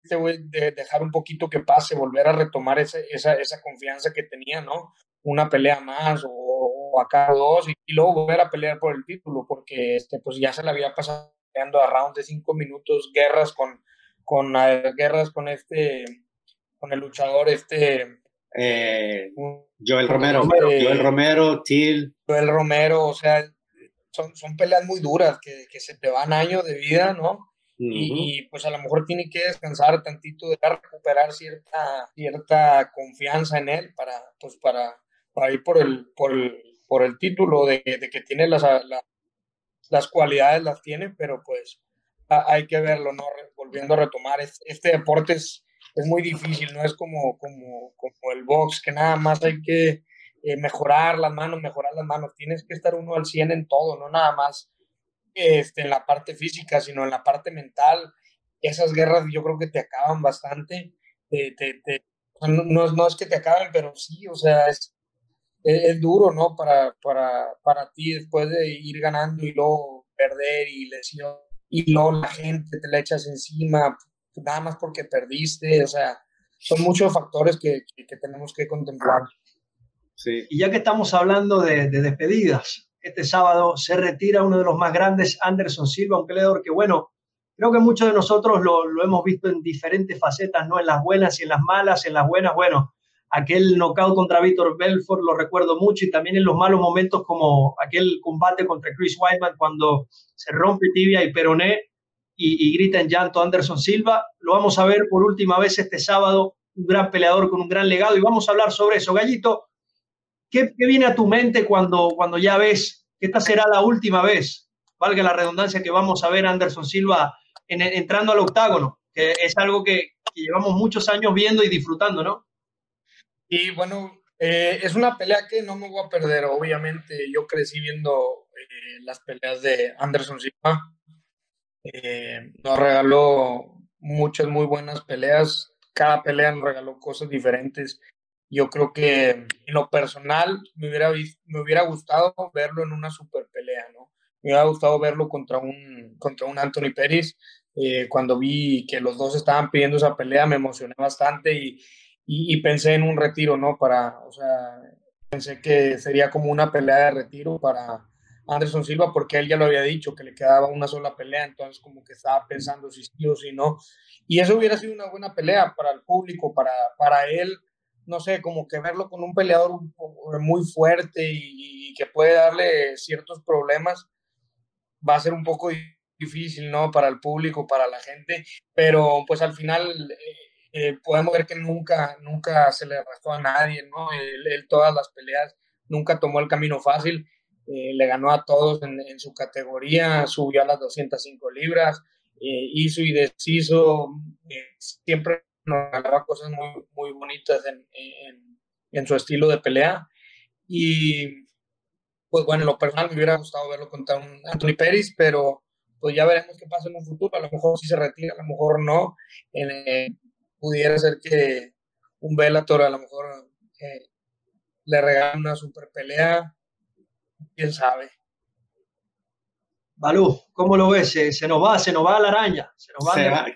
te voy a dejar un poquito que pase, volver a retomar esa, esa, esa confianza que tenía, ¿no? Una pelea más o, acá dos y, luego volver a pelear por el título, porque este, pues ya se le había pasado a rounds de cinco minutos, guerras con, con uh, guerras con este, con el luchador este eh, Joel Romero, Joel Romero, Till. Joel Romero, o sea, son, son peleas muy duras que, que se te van años de vida, ¿no? y, pues a lo mejor tiene que descansar tantito, de recuperar cierta, cierta confianza en él para, pues para, para ir por el, por el, por el título de, de que tiene las, las cualidades, las tiene, pero pues hay que verlo, ¿no? Volviendo a retomar, este deporte es es muy difícil, no es como, como, como el box, que nada más hay que eh, mejorar las manos, mejorar las manos, tienes que estar uno al 100 en todo, no nada más este, en la parte física, sino en la parte mental. Esas guerras yo creo que te acaban bastante, te, te, no, no, es que te acaben, pero sí, o sea, es, es, duro, ¿no? Para, para, para ti después de ir ganando y luego perder y lesión, y luego la gente te la echas encima, nada más porque perdiste, o sea, son muchos factores que, que, tenemos que contemplar. Sí. Y ya que estamos hablando de, de, despedidas, este sábado se retira uno de los más grandes, Anderson Silva, un peleador que, bueno, creo que muchos de nosotros lo, lo, hemos visto en diferentes facetas, ¿no? En las buenas y en las malas, en las buenas, bueno, aquel knockout contra Víctor Belfort lo recuerdo mucho y también en los malos momentos como aquel combate contra Chris Weidman cuando se rompe tibia y peroné y, grita en llanto Anderson Silva. Lo vamos a ver por última vez este sábado, un gran peleador con un gran legado y vamos a hablar sobre eso. Gallito, ¿qué, viene a tu mente cuando, cuando ya ves que esta será la última vez, valga la redundancia, que vamos a ver a Anderson Silva entrando al octágono? Que es algo que, llevamos muchos años viendo y disfrutando, ¿no? Y bueno, eh, es una pelea que no me voy a perder, obviamente. Yo crecí viendo eh, las peleas de Anderson Silva eh, nos regaló muchas muy buenas peleas. Cada pelea nos regaló cosas diferentes. Yo creo que en lo personal me hubiera, me hubiera gustado verlo en una super pelea, ¿no? me hubiera gustado verlo contra un, contra un Anthony Pérez. Eh, cuando vi que los dos estaban pidiendo esa pelea, me emocioné bastante y, y, pensé en un retiro, ¿no? Para, o sea, pensé que sería como una pelea de retiro para Anderson Silva, porque él ya lo había dicho, que le quedaba una sola pelea, entonces como que estaba pensando si sí o si no. Y eso hubiera sido una buena pelea para el público, para, para él, no sé, como que verlo con un peleador muy fuerte y, que puede darle ciertos problemas, va a ser un poco difícil, ¿no? Para el público, para la gente, pero pues al final eh, eh, podemos ver que nunca, nunca se le arrastró a nadie, ¿no? Él, todas las peleas nunca tomó el camino fácil, eh, le ganó a todos en, su categoría, subió a las 205 libras, eh, hizo y deshizo, siempre nos regalaba cosas muy, muy bonitas en, en, en, su estilo de pelea. Y pues bueno, en lo personal me hubiera gustado verlo contra un Anthony Pérez, pero pues ya veremos qué pasa en un futuro. A lo mejor sí se retira, a lo mejor no. En, pudiera ser que un Bellator a lo mejor eh, le regale una super pelea, quién sabe. Balú, ¿cómo lo ves? Se, nos va, se nos va la araña. Se nos va,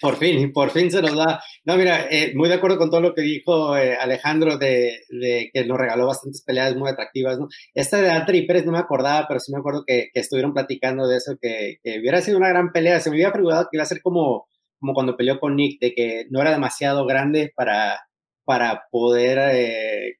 por fin, por fin se nos da. No, mira, eh, muy de acuerdo con todo lo que dijo eh, Alejandro de, que nos regaló bastantes peleas muy atractivas, ¿no? Esta de Anthony Pérez no me acordaba, pero sí me acuerdo que, estuvieron platicando de eso, que, que, hubiera sido una gran pelea. Se me había figurado que iba a ser como como cuando peleó con Nick, de que no era demasiado grande para, para poder eh,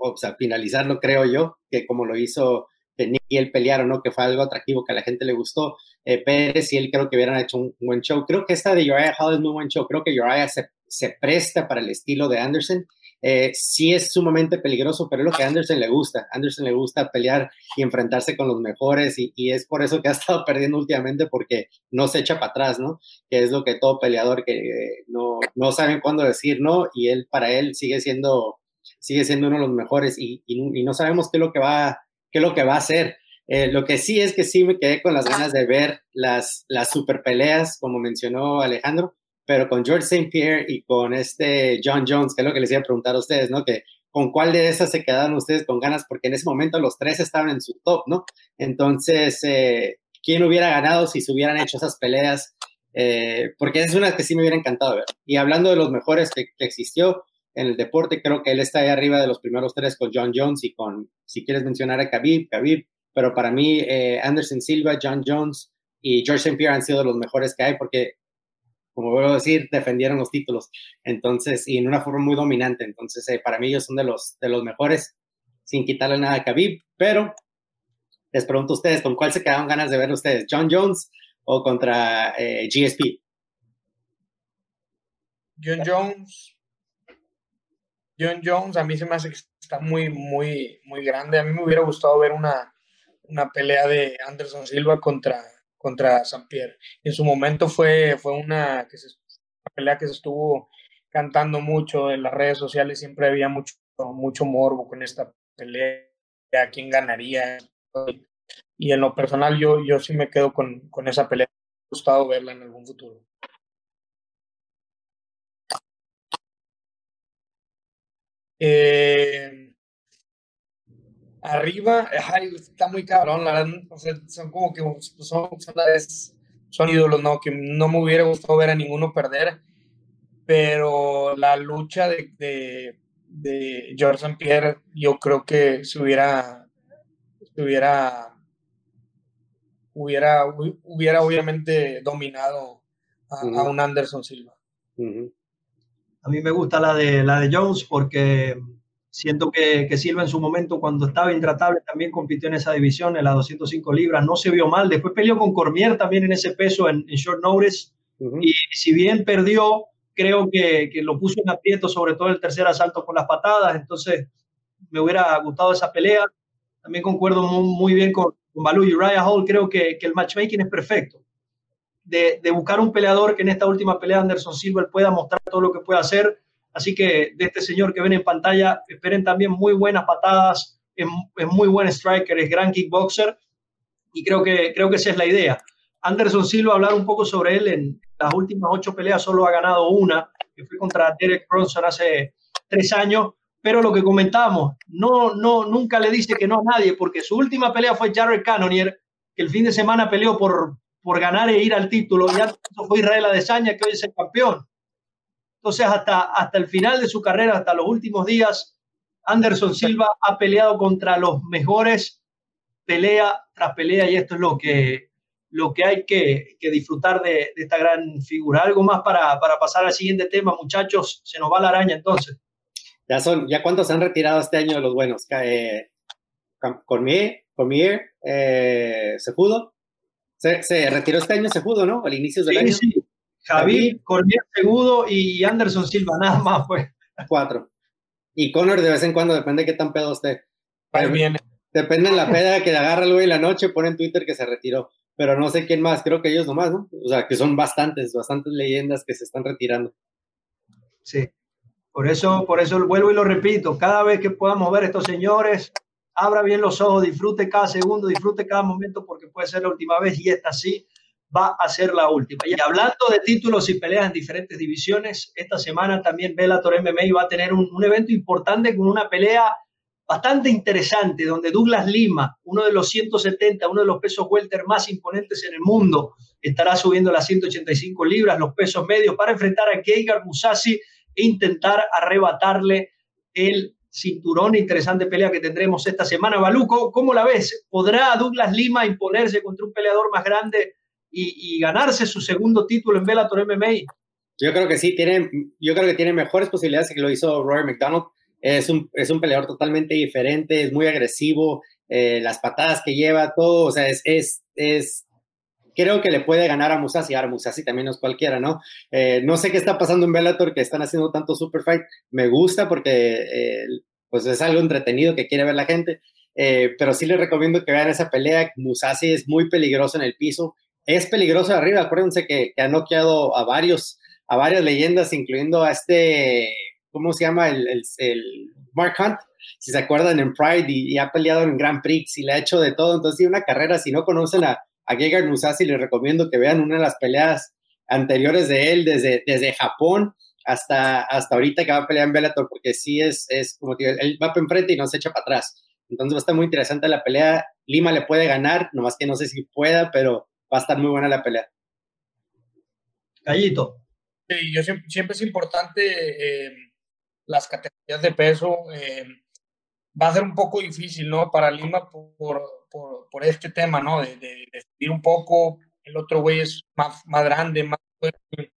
o sea, finalizarlo, creo yo, que como lo hizo Nick y él pelearon, ¿no? Que fue algo atractivo que a la gente le gustó. Eh, Pérez y él creo que hubieran hecho un, buen show. Creo que esta de Uriah Hall es muy buen show. Creo que Uriah se, se presta para el estilo de Anderson eh, sí es sumamente peligroso, pero es lo que a Anderson le gusta. Anderson le gusta pelear y enfrentarse con los mejores y, es por eso que ha [LAUGHS] estado perdiendo últimamente porque no se echa para atrás, ¿no? Que es lo que todo peleador que eh, no, no saben cuándo decir no y él para él sigue siendo sigue siendo uno de los mejores y, no sabemos qué es lo que va qué es lo que va a hacer. Eh, lo que sí es que sí me quedé con las ganas de ver las, las super peleas, como mencionó Alejandro, pero con George St. Pierre y con este John Jones, que es lo que les iba a preguntar a ustedes, ¿no? Que con cuál de esas se quedaron ustedes con ganas, porque en ese momento los tres estaban en su top, ¿no? Entonces, eh, ¿quién hubiera ganado si se hubieran hecho esas peleas? Eh, porque es una que sí me hubiera encantado ver. Y hablando de los mejores que, existió en el deporte, creo que él está ahí arriba de los primeros tres con John Jones y con, si quieres mencionar a Khabib, Khabib, pero para mí eh, Anderson Silva, John Jones y George St. Pierre han sido los mejores que hay, porque como vuelvo a decir, defendieron los títulos. Entonces, y en una forma muy dominante. Entonces, eh, para mí ellos son de los, de los mejores, sin quitarle nada a Khabib. Pero les pregunto a ustedes, ¿con cuál se quedaron ganas de ver ustedes? ¿John Jones o contra eh, GSP? John Jones. John Jones, a mí se me hace que está muy, muy, muy grande. A mí me hubiera gustado ver una, una pelea de Anderson Silva contra contra San Pierre. En su momento fue, fue una, pelea que se estuvo cantando mucho en las redes sociales, siempre había mucho, mucho morbo con esta pelea, quién ganaría. Y en lo personal yo, yo sí me quedo con, con esa pelea. Me ha gustado verla en algún futuro. Eh, arriba, está muy cabrón, la verdad, son como que son, son, ídolos, ¿no? Que no me hubiera gustado ver a ninguno perder, pero la lucha de, de, de George St. Pierre, yo creo que se hubiera, hubiera, hubiera, hubiera obviamente dominado a, un Anderson Silva. A mí me gusta la de, la de Jones porque Siento que, que, Silva en su momento, cuando estaba intratable, también compitió en esa división, en las 205 libras, no se vio mal. Después peleó con Cormier también en ese peso, en, short notice. Y si bien perdió, creo que, que, lo puso en aprieto, sobre todo el tercer asalto con las patadas. Entonces, me hubiera gustado esa pelea. También concuerdo muy, bien con, con Balú y Ryan Hall. Creo que, que, el matchmaking es perfecto. De, buscar un peleador que en esta última pelea Anderson Silva pueda mostrar todo lo que puede hacer Así que de este señor que ven en pantalla, esperen también muy buenas patadas, es, muy buen striker, es gran kickboxer y creo que, creo que esa es la idea. Anderson Silva, hablar un poco sobre él, en las últimas ocho peleas solo ha ganado una, que fue contra Derek Bronson hace tres años, pero lo que comentamos, no, no, nunca le dice que no a nadie, porque su última pelea fue Jared Cannonier, que el fin de semana peleó por, por ganar e ir al título, ya fue Israel Adesanya, que hoy es el campeón. Entonces, hasta, hasta el final de su carrera, hasta los últimos días, Anderson Silva ha peleado contra los mejores, pelea tras pelea, y esto es lo que, lo que hay que, disfrutar de, esta gran figura. Algo más para, pasar al siguiente tema, muchachos, se nos va la araña entonces. Ya son, ya cuántos han retirado este año de los buenos. Eh, Cormier, Cormier eh, Sejudo. Se, retiró este año Sejudo, ¿no? Al inicio del año. Sí. Javi, Cormier Segudo y Anderson Silva, nada más, pues. Cuatro. Y Connor de vez en cuando, depende de qué tan pedo esté. bien. Depende de la peda que le agarra el güey en la noche, pone en Twitter que se retiró. Pero no sé quién más, creo que ellos nomás, ¿no? O sea, que son bastantes, bastantes leyendas que se están retirando. Sí. Por eso, por eso vuelvo y lo repito, cada vez que podamos ver a estos señores, abra bien los ojos, disfrute cada segundo, disfrute cada momento, porque puede ser la última vez y esta sí va a ser la última. Y hablando de títulos y peleas en diferentes divisiones, esta semana también Bellator MMA va a tener un, evento importante con una pelea bastante interesante, donde Douglas Lima, uno de los 170, uno de los pesos welter más imponentes en el mundo, estará subiendo las 185 libras, los pesos medios, para enfrentar a Geigar Musasi e intentar arrebatarle el cinturón. Interesante pelea que tendremos esta semana. Baluco, ¿cómo la ves? ¿Podrá Douglas Lima imponerse contra un peleador más grande y, ganarse su segundo título en Bellator MMA? Yo creo que sí, tiene, yo creo que tiene mejores posibilidades que lo hizo Roy McDonald. Es un, es un peleador totalmente diferente, es muy agresivo, eh, las patadas que lleva, todo, o sea, es, es, es, creo que le puede ganar a Musasi. Ahora, Musasi también no es cualquiera, ¿no? Eh, no sé qué está pasando en Bellator, que están haciendo tanto super fight. Me gusta porque, eh, pues, es algo entretenido que quiere ver la gente. pero sí les recomiendo que vean esa pelea. Musasi es muy peligroso en el piso es peligroso arriba. Acuérdense que, ha noqueado a varios, a varias leyendas, incluyendo a este, ¿cómo se llama? El, Mark Hunt, si se acuerdan en Pride y, ha peleado en Grand Prix y le ha hecho de todo. Entonces, una carrera, si no conocen a, a Gegard Musasi, les recomiendo que vean una de las peleas anteriores de él desde, desde Japón hasta, hasta ahorita que va a pelear en Bellator, porque sí es, es como que él va para enfrente y no se echa para atrás. Entonces va a estar muy interesante la pelea. Lima le puede ganar, nomás que no sé si pueda, pero va a estar muy buena la pelea. Gallito. Sí, yo siempre, es importante eh, las categorías de peso. Eh, va a ser un poco difícil, ¿no? Para Lima por, por, este tema, ¿no? De, de, un poco. El otro güey es más, más grande, más fuerte.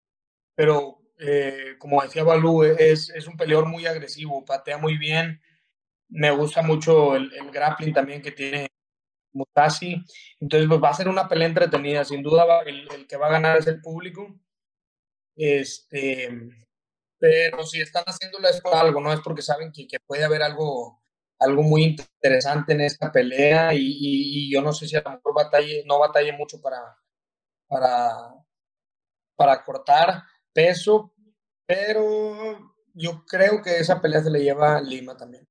Pero, eh, como decía Balú, es, es un peleador muy agresivo, patea muy bien. Me gusta mucho el, el grappling también que tiene Mutasi. Entonces, pues va a ser una pelea entretenida. Sin duda, el, que va a ganar es el público. Este, pero si están haciéndolo es por algo, no es porque saben que, que puede haber algo, algo muy interesante en esta pelea y, yo no sé si a lo mejor batalle, no batalle mucho para, para, para cortar peso, pero yo creo que esa pelea se le lleva a Lima también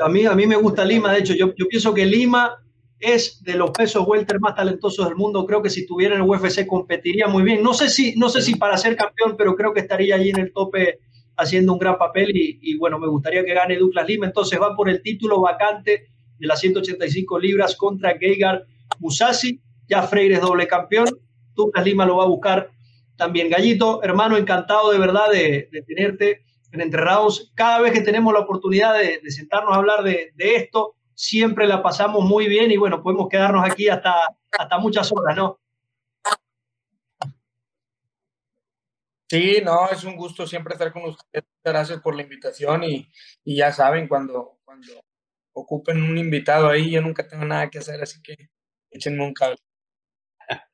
a mí, a mí me gusta Lima, de hecho, yo, yo pienso que Lima es de los pesos welter más talentosos del mundo. Creo que si tuviera el UFC competiría muy bien. No sé si, no sé si para ser campeón, pero creo que estaría allí en el tope haciendo un gran papel y, bueno, me gustaría que gane Douglas Lima. Entonces va por el título vacante de las 185 libras contra Geigar Musasi. Ya Freire es doble campeón. Douglas Lima lo va a buscar también. Gallito, hermano, encantado de verdad de, de tenerte en Entre Cada vez que tenemos la oportunidad de, sentarnos a hablar de, esto, siempre la pasamos muy bien y bueno, podemos quedarnos aquí hasta, hasta muchas horas, ¿no? Sí, no, es un gusto siempre estar con ustedes. Gracias por la invitación y, ya saben, cuando, cuando ocupen un invitado ahí, yo nunca tengo nada que hacer, así que échenme un cable. [LAUGHS]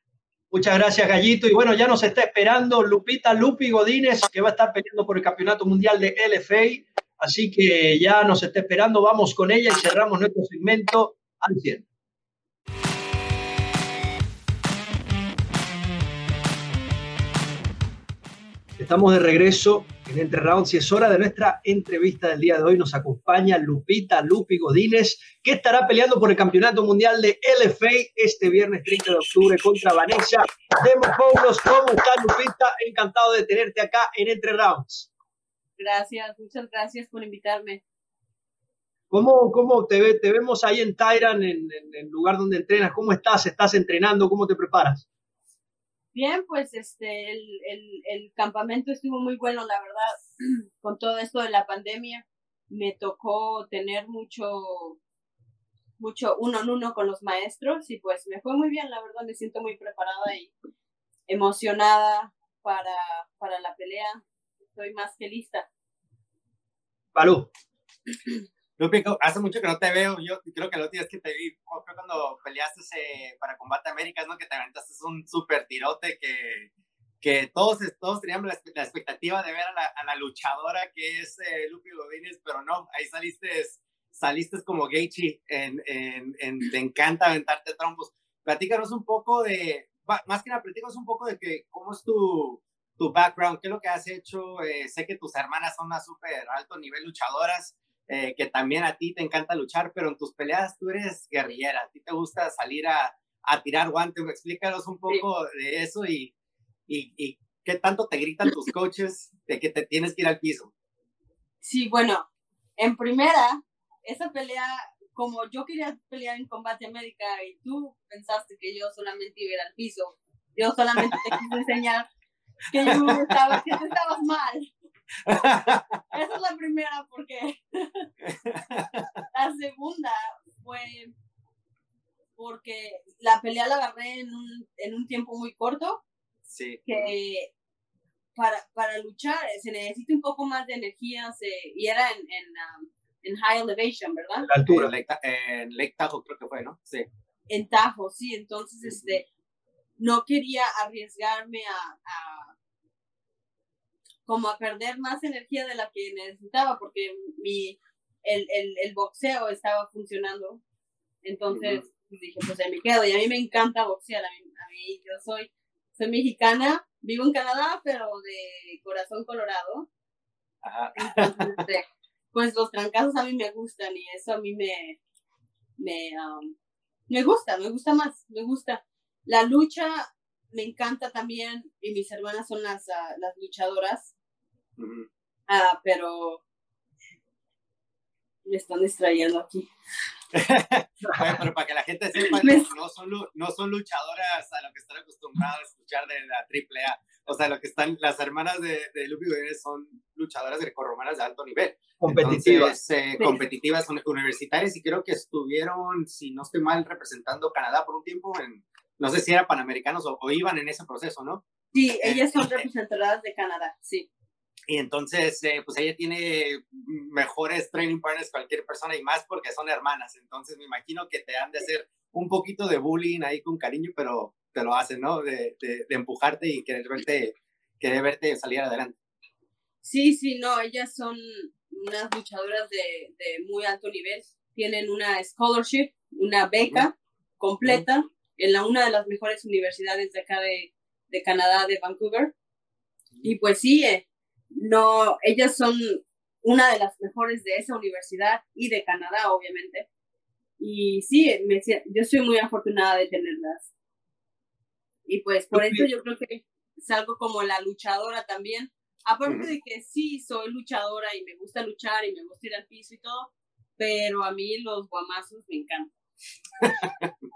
Muchas gracias, Gallito. Y bueno, ya nos está esperando Lupita Lupi Godínez, que va a estar peleando por el Campeonato Mundial de LFA. Así que ya nos está esperando. Vamos con ella y cerramos nuestro segmento al 100. Estamos de regreso en Entre Rounds y es hora de nuestra entrevista del día de hoy. Nos acompaña Lupita Lupi Godínez, que estará peleando por el Campeonato Mundial de LFA este viernes 30 de octubre contra Vanessa Demopoulos. ¿Cómo estás, Lupita? Encantado de tenerte acá en Entre Rounds. Gracias, muchas gracias por invitarme. ¿Cómo, cómo te, ve, te vemos ahí en Tyran, en, el lugar donde entrenas? ¿Cómo estás? ¿Estás entrenando? ¿Cómo te preparas? Bien, pues este, el, el, el campamento estuvo muy bueno, la verdad, [CLEARS THROAT] con todo esto de la pandemia. Me tocó tener mucho, mucho uno en uno con los maestros y pues me fue muy bien, la verdad, me siento muy preparada y emocionada para, para la pelea. Estoy más que lista. Palú. [CLEARS THROAT] Lupi, hace mucho que no te veo. Yo creo que lo tienes que te vi fue cuando peleaste para Combate Américas, ¿no? Que te aventaste un súper tirote que, que todos, todos teníamos la, expectativa de ver a la, a la luchadora que es eh, Lupi Godínez, pero no, ahí saliste, saliste como Gaichi en, en, en, Te encanta aventarte trompos. Platícanos un poco de, más que nada, platícanos un poco de que, cómo es tu, tu background, qué es lo que has hecho. Eh, sé que tus hermanas son unas súper alto nivel luchadoras. Eh, que también a ti te encanta luchar, pero en tus peleas tú eres guerrillera, a ti te gusta salir a, a tirar guantes, explícanos un poco de eso y, y, y, qué tanto te gritan tus coaches de que te tienes que ir al piso. Sí, bueno, en primera, esa pelea, como yo quería pelear en combate América y tú pensaste que yo solamente iba al piso, yo solamente te quise [LAUGHS] enseñar que, yo estaba, que tú estabas mal. [LAUGHS] Esa es la primera, porque la segunda fue porque la pelea la agarré en un, en un tiempo muy corto. Sí. Que para, para luchar se necesita un poco más de energía se, y era en, en, um, en high elevation, ¿verdad? La altura. En Lake, Tahoe creo que fue, ¿no? Sí. En Tahoe, sí. Entonces, este, no quería arriesgarme a como a perder más energía de la que necesitaba porque mi, el, el, el boxeo estaba funcionando. Entonces pues dije, pues ahí me quedo. Y a mí me encanta boxear. A mí, yo soy, soy mexicana, vivo en Canadá, pero de corazón colorado. [LAUGHS] Este, pues los trancazos a mí me gustan y eso a mí me, me, um, me gusta, me gusta más, me gusta. La lucha me encanta también y mis hermanas son las, ah, las luchadoras Ah, pero me están distrayendo aquí. pero para que la gente sepa, no son, no son luchadoras a lo que están acostumbrados a escuchar de la AAA. O sea, lo que están, las hermanas de, de Lupi son luchadoras grecorromanas de alto nivel. Competitivas. Eh, competitivas universitarias y creo que estuvieron, si no estoy mal, representando Canadá por un tiempo en, no sé si eran panamericanos o, iban en ese proceso, ¿no? Sí, ellas son representadas de Canadá, sí. Y entonces, eh, pues ella tiene mejores training partners cualquier persona y más porque son hermanas. Entonces, me imagino que te han de hacer un poquito de bullying ahí con cariño, pero te lo hacen, ¿no? De, de, empujarte y querer verte, querer verte salir adelante. Sí, sí, no, ellas son unas luchadoras de, de muy alto nivel. Tienen una scholarship, una beca completa en la, una de las mejores universidades de acá de, de Canadá, de Vancouver. Y pues sí, eh, no, ellas son una de las mejores de esa universidad y de Canadá, obviamente. Y sí, me, yo soy muy afortunada de tenerlas. Y pues por eso yo creo que salgo como la luchadora también. Aparte de que sí, soy luchadora y me gusta luchar y me gusta ir al piso y todo, pero a mí los guamazos me encantan. [LAUGHS]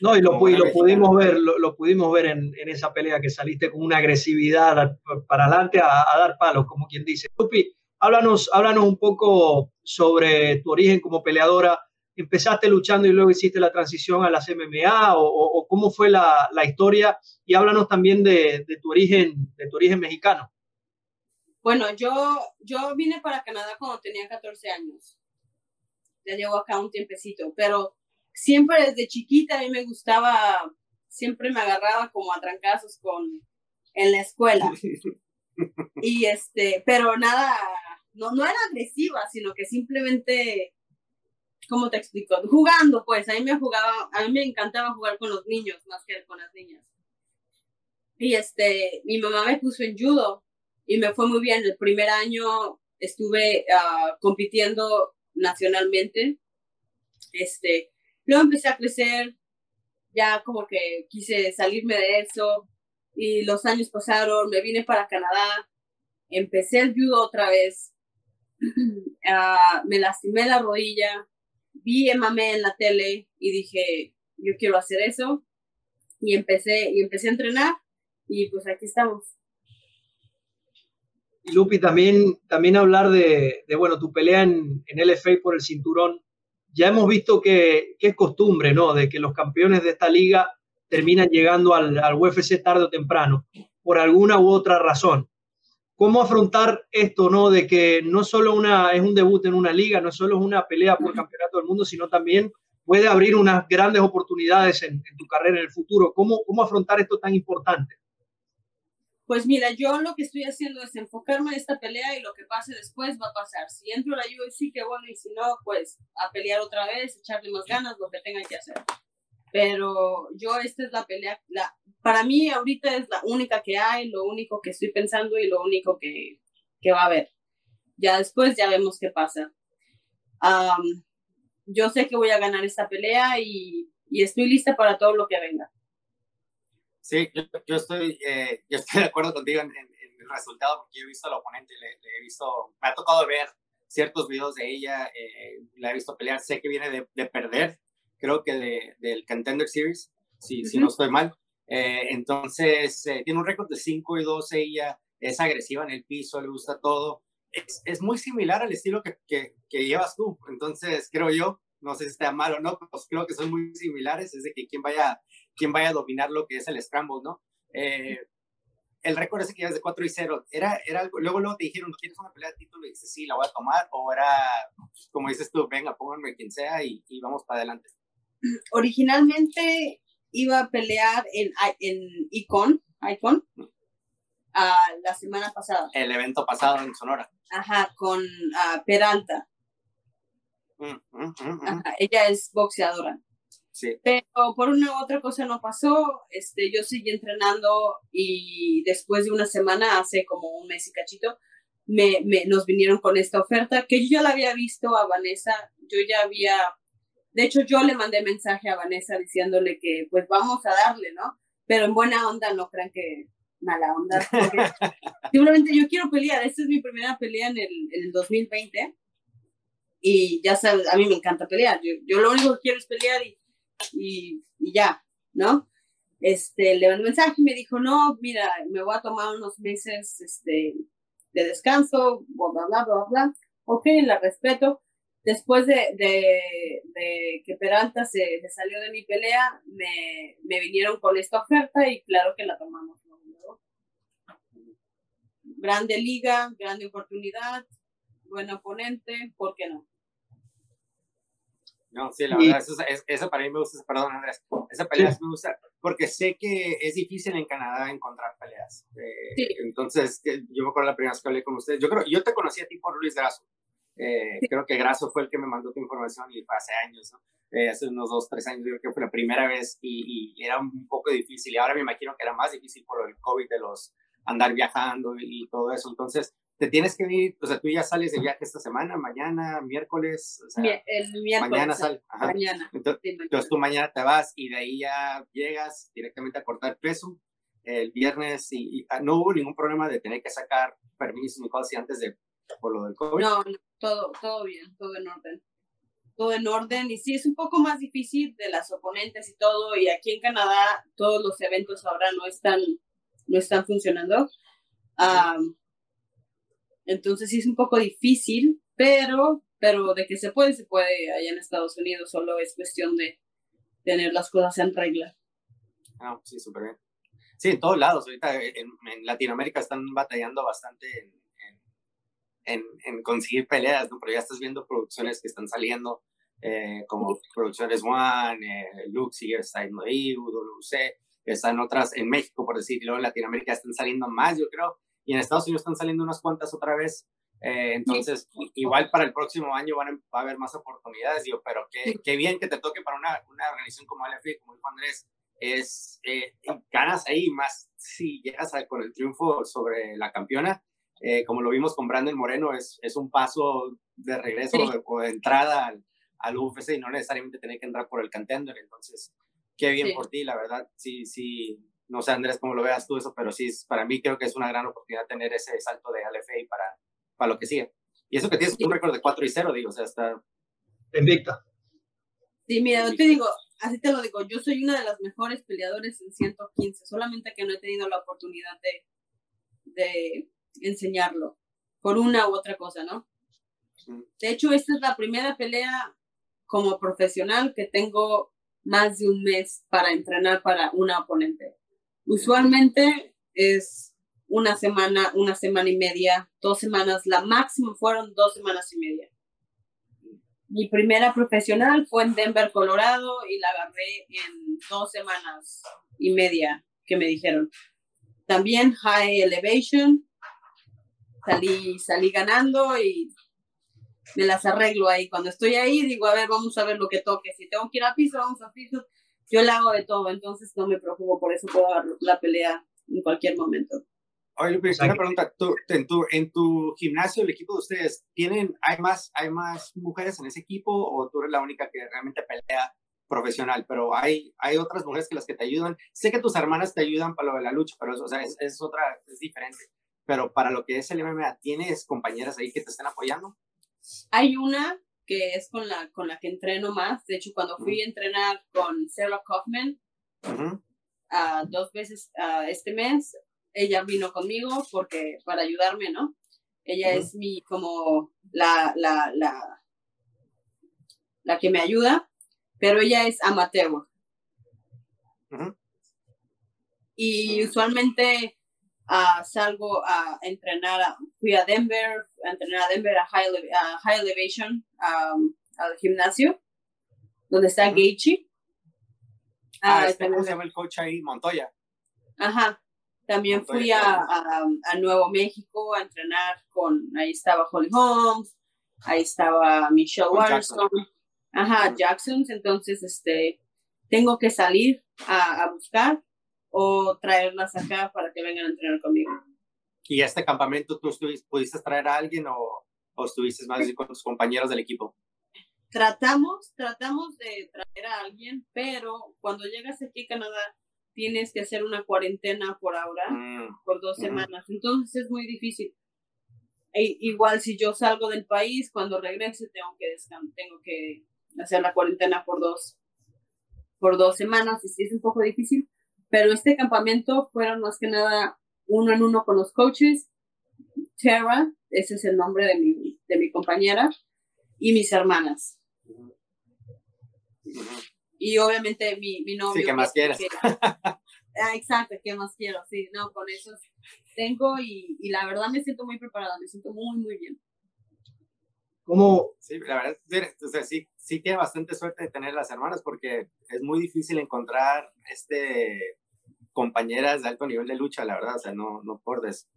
No, y lo, lo pudimos ver, lo, pudimos ver en, esa pelea que saliste con una agresividad para adelante a, dar palos, como quien dice. Lupi, háblanos, háblanos un poco sobre tu origen como peleadora. ¿Empezaste luchando y luego hiciste la transición a las MMA o, cómo fue la, historia? Y háblanos también de, tu origen, de tu origen mexicano. Bueno, yo, yo vine para Canadá cuando tenía 14 años. Ya llevo acá un tiempecito, pero siempre desde chiquita a mí me gustaba, siempre me agarraba como a trancazos con, en la escuela. [LAUGHS] Y este, pero nada, no, no era agresiva, sino que simplemente, ¿cómo te explico? Jugando, pues, a mí me jugaba, a mí me encantaba jugar con los niños más que con las niñas. Y este, mi mamá me puso en judo y me fue muy bien. El primer año estuve uh, compitiendo nacionalmente. Este, Luego empecé a crecer, ya como que quise salirme de eso y los años pasaron, me vine para Canadá, empecé el judo otra vez [CLEARS THROAT] ah, me lastimé la rodilla, vi MMA en la tele y dije, yo quiero hacer eso. Y empecé, y empecé a entrenar y pues aquí estamos. Lupi, también, también hablar de, de bueno, tu pelea en, en LFA por el cinturón. Ya hemos visto que, es costumbre, ¿no? De que los campeones de esta liga terminan llegando al, al UFC tarde o temprano, por alguna u otra razón. ¿Cómo afrontar esto, no? De que no solo una, es un debut en una liga, no solo es una pelea por campeonato del mundo, sino también puede abrir unas grandes oportunidades en, en tu carrera en el futuro. ¿Cómo, ¿Cómo afrontar esto tan importante? Pues mira, yo lo que estoy haciendo es enfocarme en esta pelea y lo que pase después va a pasar. Si entro a la UFC, qué bueno, y si no, pues a pelear otra vez, echarle más ganas, lo que tenga que hacer. Pero yo esta es la pelea, la, para mí ahorita es la única que hay, lo único que estoy pensando y lo único que, que va a haber. Ya después ya vemos qué pasa. Um, yo sé que voy a ganar esta pelea y, y estoy lista para todo lo que venga. Sí, yo, yo estoy, eh, yo estoy de acuerdo contigo en, en, en, el resultado porque yo he visto al oponente, le, le, he visto, me ha tocado ver ciertos videos de ella, eh, la he visto pelear, sé que viene de, de perder, creo que de, del Contender Series, si, uh -huh. si no estoy mal. Eh, entonces, eh, tiene un récord de 5 y 2 ella, es agresiva en el piso, le gusta todo. Es, es muy similar al estilo que, que, que, llevas tú, entonces creo yo, no sé si está mal o no, pues creo que son muy similares, es de que quien vaya quién vaya a dominar lo que es el Scramble, ¿no? Eh, el récord ese que ya es de 4 y 0, era, era algo, luego, luego te dijeron, ¿quieres una pelea de título? Y dices, sí, la voy a tomar, o era, como dices tú, venga, pónganme quien sea y, y vamos para adelante. Originalmente iba a pelear en, en Icon, Icon, uh, la semana pasada. El evento pasado en Sonora. Ajá, con uh, Peralta. Mm, mm, mm, Ajá, ella es boxeadora. Sí. Pero por una u otra cosa no pasó, este, yo seguí entrenando y después de una semana, hace como un mes y cachito, me, me, nos vinieron con esta oferta que yo ya la había visto a Vanessa, yo ya había, de hecho yo le mandé mensaje a Vanessa diciéndole que pues vamos a darle, ¿no? Pero en buena onda, no crean que mala onda. [LAUGHS] Simplemente yo quiero pelear, esta es mi primera pelea en el, en el 2020 y ya sabes, a mí me encanta pelear, yo, yo lo único que quiero es pelear y y, ya, ¿no? Este, le mandé un mensaje y me dijo, no, mira, me voy a tomar unos meses este, de descanso, bla, bla, bla, bla, bla. Ok, la respeto. Después de, de, de que Peralta se, salió de mi pelea, me, me, vinieron con esta oferta y claro que la tomamos. Grande liga, grande oportunidad, buen oponente, ¿por qué no? No, sí, la verdad, eso, eso, para mí me gusta, perdón Andrés, esa pelea sí. me gusta, porque sé que es difícil en Canadá encontrar peleas. Eh, sí. Entonces, yo me acuerdo la primera vez que hablé con ustedes, yo creo, yo te conocí a ti por Luis Grasso, eh, sí. creo que Grasso fue el que me mandó tu información y fue hace años, ¿no? Eh, hace unos dos, tres años, yo creo que fue la primera vez y, y, era un poco difícil y ahora me imagino que era más difícil por el COVID de los andar viajando y todo eso, entonces te tienes que ir, o sea, tú ya sales de viaje esta semana, mañana, miércoles, o sea, el miércoles, mañana sales, mañana. Entonces, sí, mañana. entonces, tú mañana te vas y de ahí ya llegas directamente a cortar peso el viernes y, y no hubo ningún problema de tener que sacar permisos ni cosas antes de por lo del COVID. No, no, todo, todo bien, todo en orden. Todo en orden y sí es un poco más difícil de las oponentes y todo y aquí en Canadá todos los eventos ahora no están no están funcionando. Um, entonces sí es un poco difícil, pero, pero de que se puede, se puede allá en Estados Unidos, solo es cuestión de tener las cosas en regla. Ah, sí, súper bien. Sí, en todos lados, ahorita en, en Latinoamérica están batallando bastante en, en, en, conseguir peleas, ¿no? Pero ya estás viendo producciones que están saliendo, eh, como Producciones One, eh, Luxiger está en ahí, WC, están otras en México, por decirlo, en Latinoamérica están saliendo más, yo creo, y en Estados Unidos están saliendo unas cuantas otra vez. Eh, entonces, igual para el próximo año van a, va a haber más oportunidades, digo, pero qué, qué bien que te toque para una, una organización como LFI, como dijo Andrés, es, eh, ganas ahí más si llegas a, con el triunfo sobre la campeona, eh, como lo vimos con Brandon Moreno, es, es un paso de regreso sí. o de, de, entrada al, al UFC y no necesariamente tener que entrar por el contender, entonces, qué bien sí. por ti, la verdad, sí, sí, no sé Andrés cómo lo veas tú eso, pero sí, para mí creo que es una gran oportunidad tener ese salto de LFA para, para lo que sigue. Y eso que tienes un récord de 4 y 0, digo, o sea, está... Invicta. Sí, mira, yo te digo, así te lo digo, yo soy una de las mejores peleadores en 115, solamente que no he tenido la oportunidad de, de enseñarlo por una u otra cosa, ¿no? De hecho, esta es la primera pelea como profesional que tengo más de un mes para entrenar para una oponente. Usualmente es una semana, una semana y media, dos semanas, la máxima fueron dos semanas y media. Mi primera profesional fue en Denver, Colorado, y la agarré en dos semanas y media que me dijeron. También High Elevation, salí, salí ganando y me las arreglo ahí. Cuando estoy ahí, digo, a ver, vamos a ver lo que toque. Si tengo que ir a piso, vamos a piso. Yo le hago de todo, entonces no me preocupo, por eso puedo dar la pelea en cualquier momento. Oye, una pregunta, ¿tú, en, tu, en tu gimnasio, el equipo de ustedes, ¿tienen, hay más, hay más mujeres en ese equipo o tú eres la única que realmente pelea profesional? Pero hay, hay otras mujeres que las que te ayudan. Sé que tus hermanas te ayudan para lo de la lucha, pero o sea, es, es otra, es diferente. Pero para lo que es el MMA, ¿tienes compañeras ahí que te estén apoyando? Hay una que es con la, con la que entreno más. De hecho, cuando fui a entrenar con Sarah Kaufman, dos veces este mes, ella vino conmigo porque para ayudarme, ¿no? Ella es mi como la, la, la, la que me ayuda, pero ella es amateur. Y usualmente uh, salgo a entrenar, fui a Denver, a entrenar a Denver a High, high Elevation, um, al gimnasio, donde está uh Gaethje. Ah, este, ¿cómo se llama el coach ahí? Montoya. Ajá. También fui a, a, Nuevo México a entrenar con, ahí estaba Holly Holmes, ahí estaba Michelle Watson, ajá, Jacksons, entonces este, tengo que salir a, a, buscar o traerlas acá para que vengan a entrenar conmigo. ¿Y este campamento tú pudiste traer a alguien o, o estuviste más con tus compañeros del equipo? Tratamos, tratamos de traer a alguien, pero cuando llegas aquí a Canadá, tienes que hacer una cuarentena por ahora, mm, por dos semanas. Entonces es muy difícil. E, igual si yo salgo del país, cuando regrese tengo que tengo que hacer la cuarentena por dos, por dos semanas y sí es un poco difícil. Pero este campamento fueron más que nada uno en uno con los coaches. Tara, ese es el nombre de mi, de mi compañera, y mis hermanas. Y obviamente mi, mi novio. Sí, ¿qué más quieres? [LAUGHS] ah, exacto, ¿qué más quiero? Sí, no, con eso tengo y, y, la verdad me siento muy preparada, me siento muy, muy bien. ¿Cómo? Sí, la verdad, o sea, sí, sí tiene bastante suerte de tener las hermanas porque es muy difícil encontrar este compañeras de alto nivel de lucha, la verdad, o sea, no, no por des,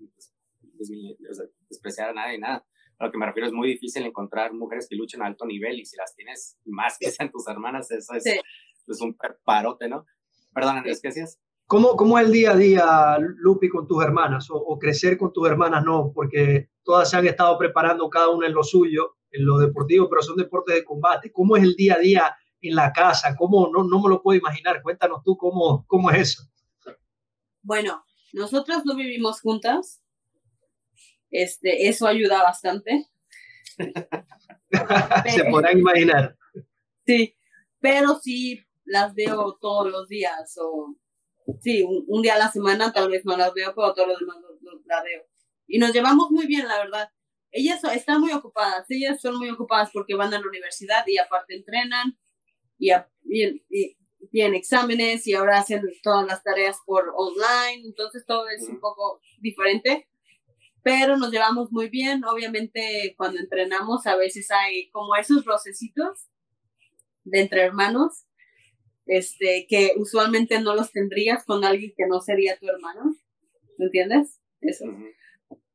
despreciar a nadie, nada, a lo que me refiero es muy difícil encontrar mujeres que luchen a alto nivel y si las tienes más que sean tus hermanas, eso es, es un parote, ¿no? Perdón, Andrés, ¿qué decías? ¿Cómo, ¿Cómo es el día a día, Lupi, con tus hermanas? O, o, crecer con tus hermanas no, porque todas se han estado preparando cada una en lo suyo, en lo deportivo, pero son deportes de combate. ¿Cómo es el día a día en la casa? ¿Cómo? No, no me lo puedo imaginar. Cuéntanos tú cómo, cómo es eso. Bueno, nosotras no vivimos juntas, este, eso ayuda bastante. [LAUGHS] Se podrán imaginar. Sí, pero sí las veo todos los días o sí, un, día a la semana tal vez no las veo, pero todos los demás las veo. Y nos llevamos muy bien, la verdad. Ellas están muy ocupadas, ellas son muy ocupadas porque van a la universidad y aparte entrenan y, y, tienen exámenes y ahora hacen todas las tareas por online, entonces todo es un poco diferente pero nos llevamos muy bien. Obviamente, cuando entrenamos, a veces hay como esos rocecitos de entre hermanos, este, que usualmente no los tendrías con alguien que no sería tu hermano. ¿Me entiendes? Eso.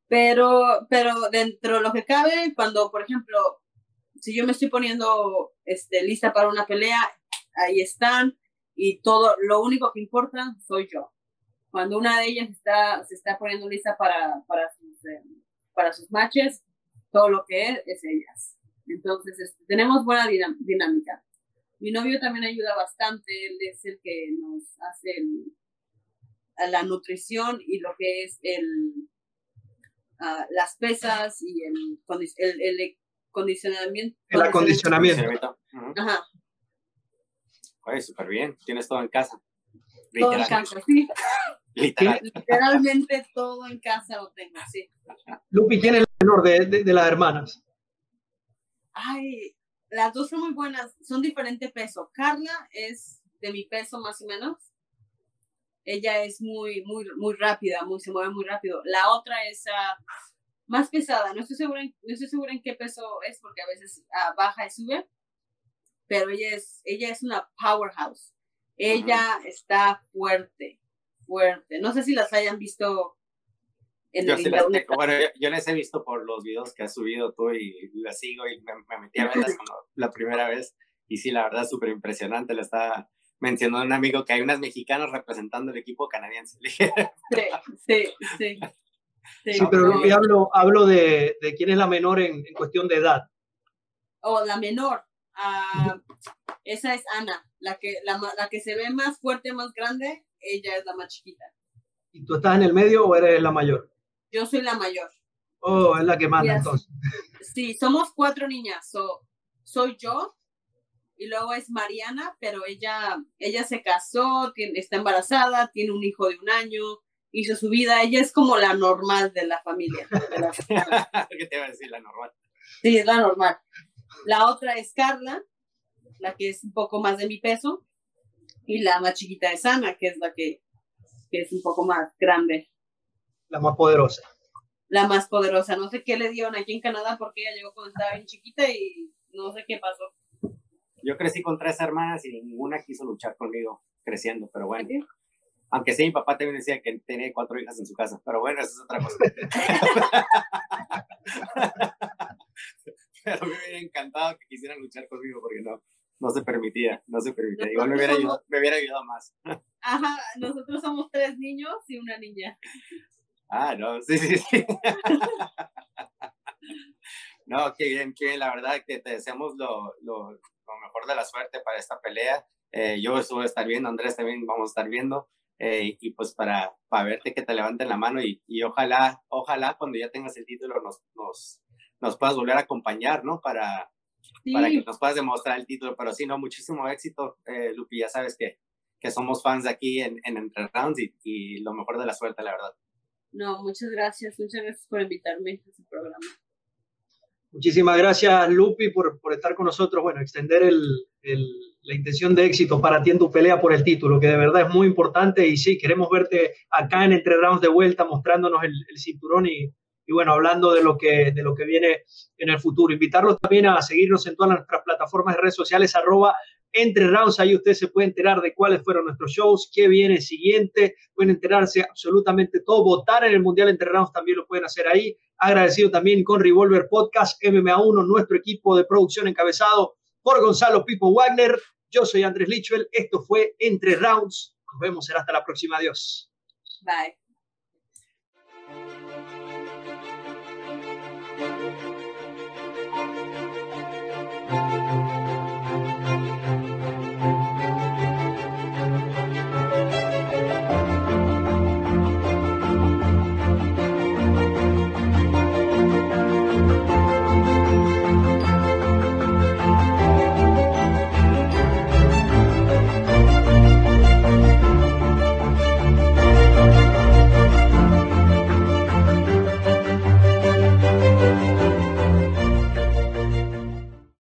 Pero, pero dentro de lo que cabe, cuando, por ejemplo, si yo me estoy poniendo este, lista para una pelea, ahí están y todo, lo único que importa soy yo cuando una de ellas está, se está poniendo lista para, para, sus, eh, para sus matches, todo lo que es es ellas. Entonces, este, tenemos buena dinámica. Mi novio también ayuda bastante, él es el que nos hace la nutrición y lo que es el, ah, las pesas y el, el, el condicionamiento. El acondicionamiento. Ajá. Oye, súper bien. Tienes todo en casa. Todo en casa, [LAUGHS] sí. Literalmente todo en casa lo tengo, sí. Lupi, ¿quién es la menor de, de, de las hermanas? Ay, las dos son muy buenas, son diferente peso. Carla es de mi peso más o menos. Ella es muy, muy, muy rápida, muy, se mueve muy rápido. La otra es ah, más pesada. No estoy, segura en, no estoy segura en qué peso es porque a veces uh, baja y sube. Pero ella es, ella es una powerhouse. Ella está fuerte, fuerte. No sé si las hayan visto yo, bueno, yo, les he visto por los videos que has subido tú y las sigo y me, metí a verlas [LAUGHS] la primera vez y sí, la verdad, súper impresionante. Le estaba mencionando un amigo que hay unas mexicanos representando el equipo canadiense. [LAUGHS] Sí, sí, sí. Sí, pero hablo, hablo de, de, quién es la menor en, en cuestión de edad. Oh, la menor. Uh, esa es Ana, la que, la, la que se ve más fuerte, más grande, ella es la más chiquita. ¿Y tú estás en el medio o eres la mayor? Yo soy la mayor. Oh, es la que manda entonces. Sí, somos cuatro niñas. soy yo y luego es Mariana, pero ella, ella se casó, tiene, está embarazada, tiene un hijo de un año, hizo su vida. Ella es como la normal de la familia. [LAUGHS] ¿Qué te iba a decir? La normal. Sí, es la normal. La otra es Carla, la que es un poco más de mi peso, y la más chiquita es Ana, que es la que, que es un poco más grande. La más poderosa. La más poderosa. No sé qué le dieron aquí en Canadá porque ella llegó cuando estaba bien chiquita y no sé qué pasó. Yo crecí con tres hermanas y ninguna quiso luchar conmigo creciendo, pero bueno. Aunque sí, mi papá también decía que tenía cuatro hijas en su casa, pero bueno, eso es otra cosa. [LAUGHS] [LAUGHS] pero me hubiera encantado que quisieran luchar conmigo porque no, no se permitía, no se permitía. Igual me hubiera, ayudado, me hubiera ayudado más. [LAUGHS] Ajá, nosotros somos tres niños y una niña. Ah, no, sí, sí, sí. [LAUGHS] no, qué bien, qué bien. La verdad que te deseamos lo, lo, lo mejor de la suerte para esta pelea. Eh, yo estuve a estar viendo, Andrés también vamos a estar viendo. Eh, y pues para, para verte que te levanten la mano y, y, ojalá, ojalá cuando ya tengas el título nos, nos, nos puedas volver a acompañar, ¿no? Para, para que nos puedas demostrar el título. Pero sí, no, muchísimo éxito, eh, Lupi, ya sabes que, que somos fans de aquí en, en Entre Rounds y, y lo mejor de la suerte, la verdad. No, muchas gracias, muchas gracias por invitarme a este programa. Muchísimas gracias, Lupi, por, por estar con nosotros. Bueno, extender el, la intención de éxito para ti en tu pelea por el título, que de verdad es muy importante. Y sí, queremos verte acá en Entre Rounds de vuelta, mostrándonos el, el cinturón y, y, bueno, hablando de lo, que, de lo que viene en el futuro. Invitarlos también a seguirnos en todas nuestras plataformas de redes sociales, arroba entre rounds, ahí usted se puede enterar de cuáles fueron nuestros shows, qué viene siguiente, pueden enterarse absolutamente todo, votar en el Mundial Entre Rounds también lo pueden hacer ahí. Agradecido también con Revolver Podcast, MMA1, nuestro equipo de producción encabezado por Gonzalo Pipo Wagner. Yo soy Andrés Lichwell, esto fue Entre Rounds. Nos vemos, será hasta la próxima. Adiós. Bye.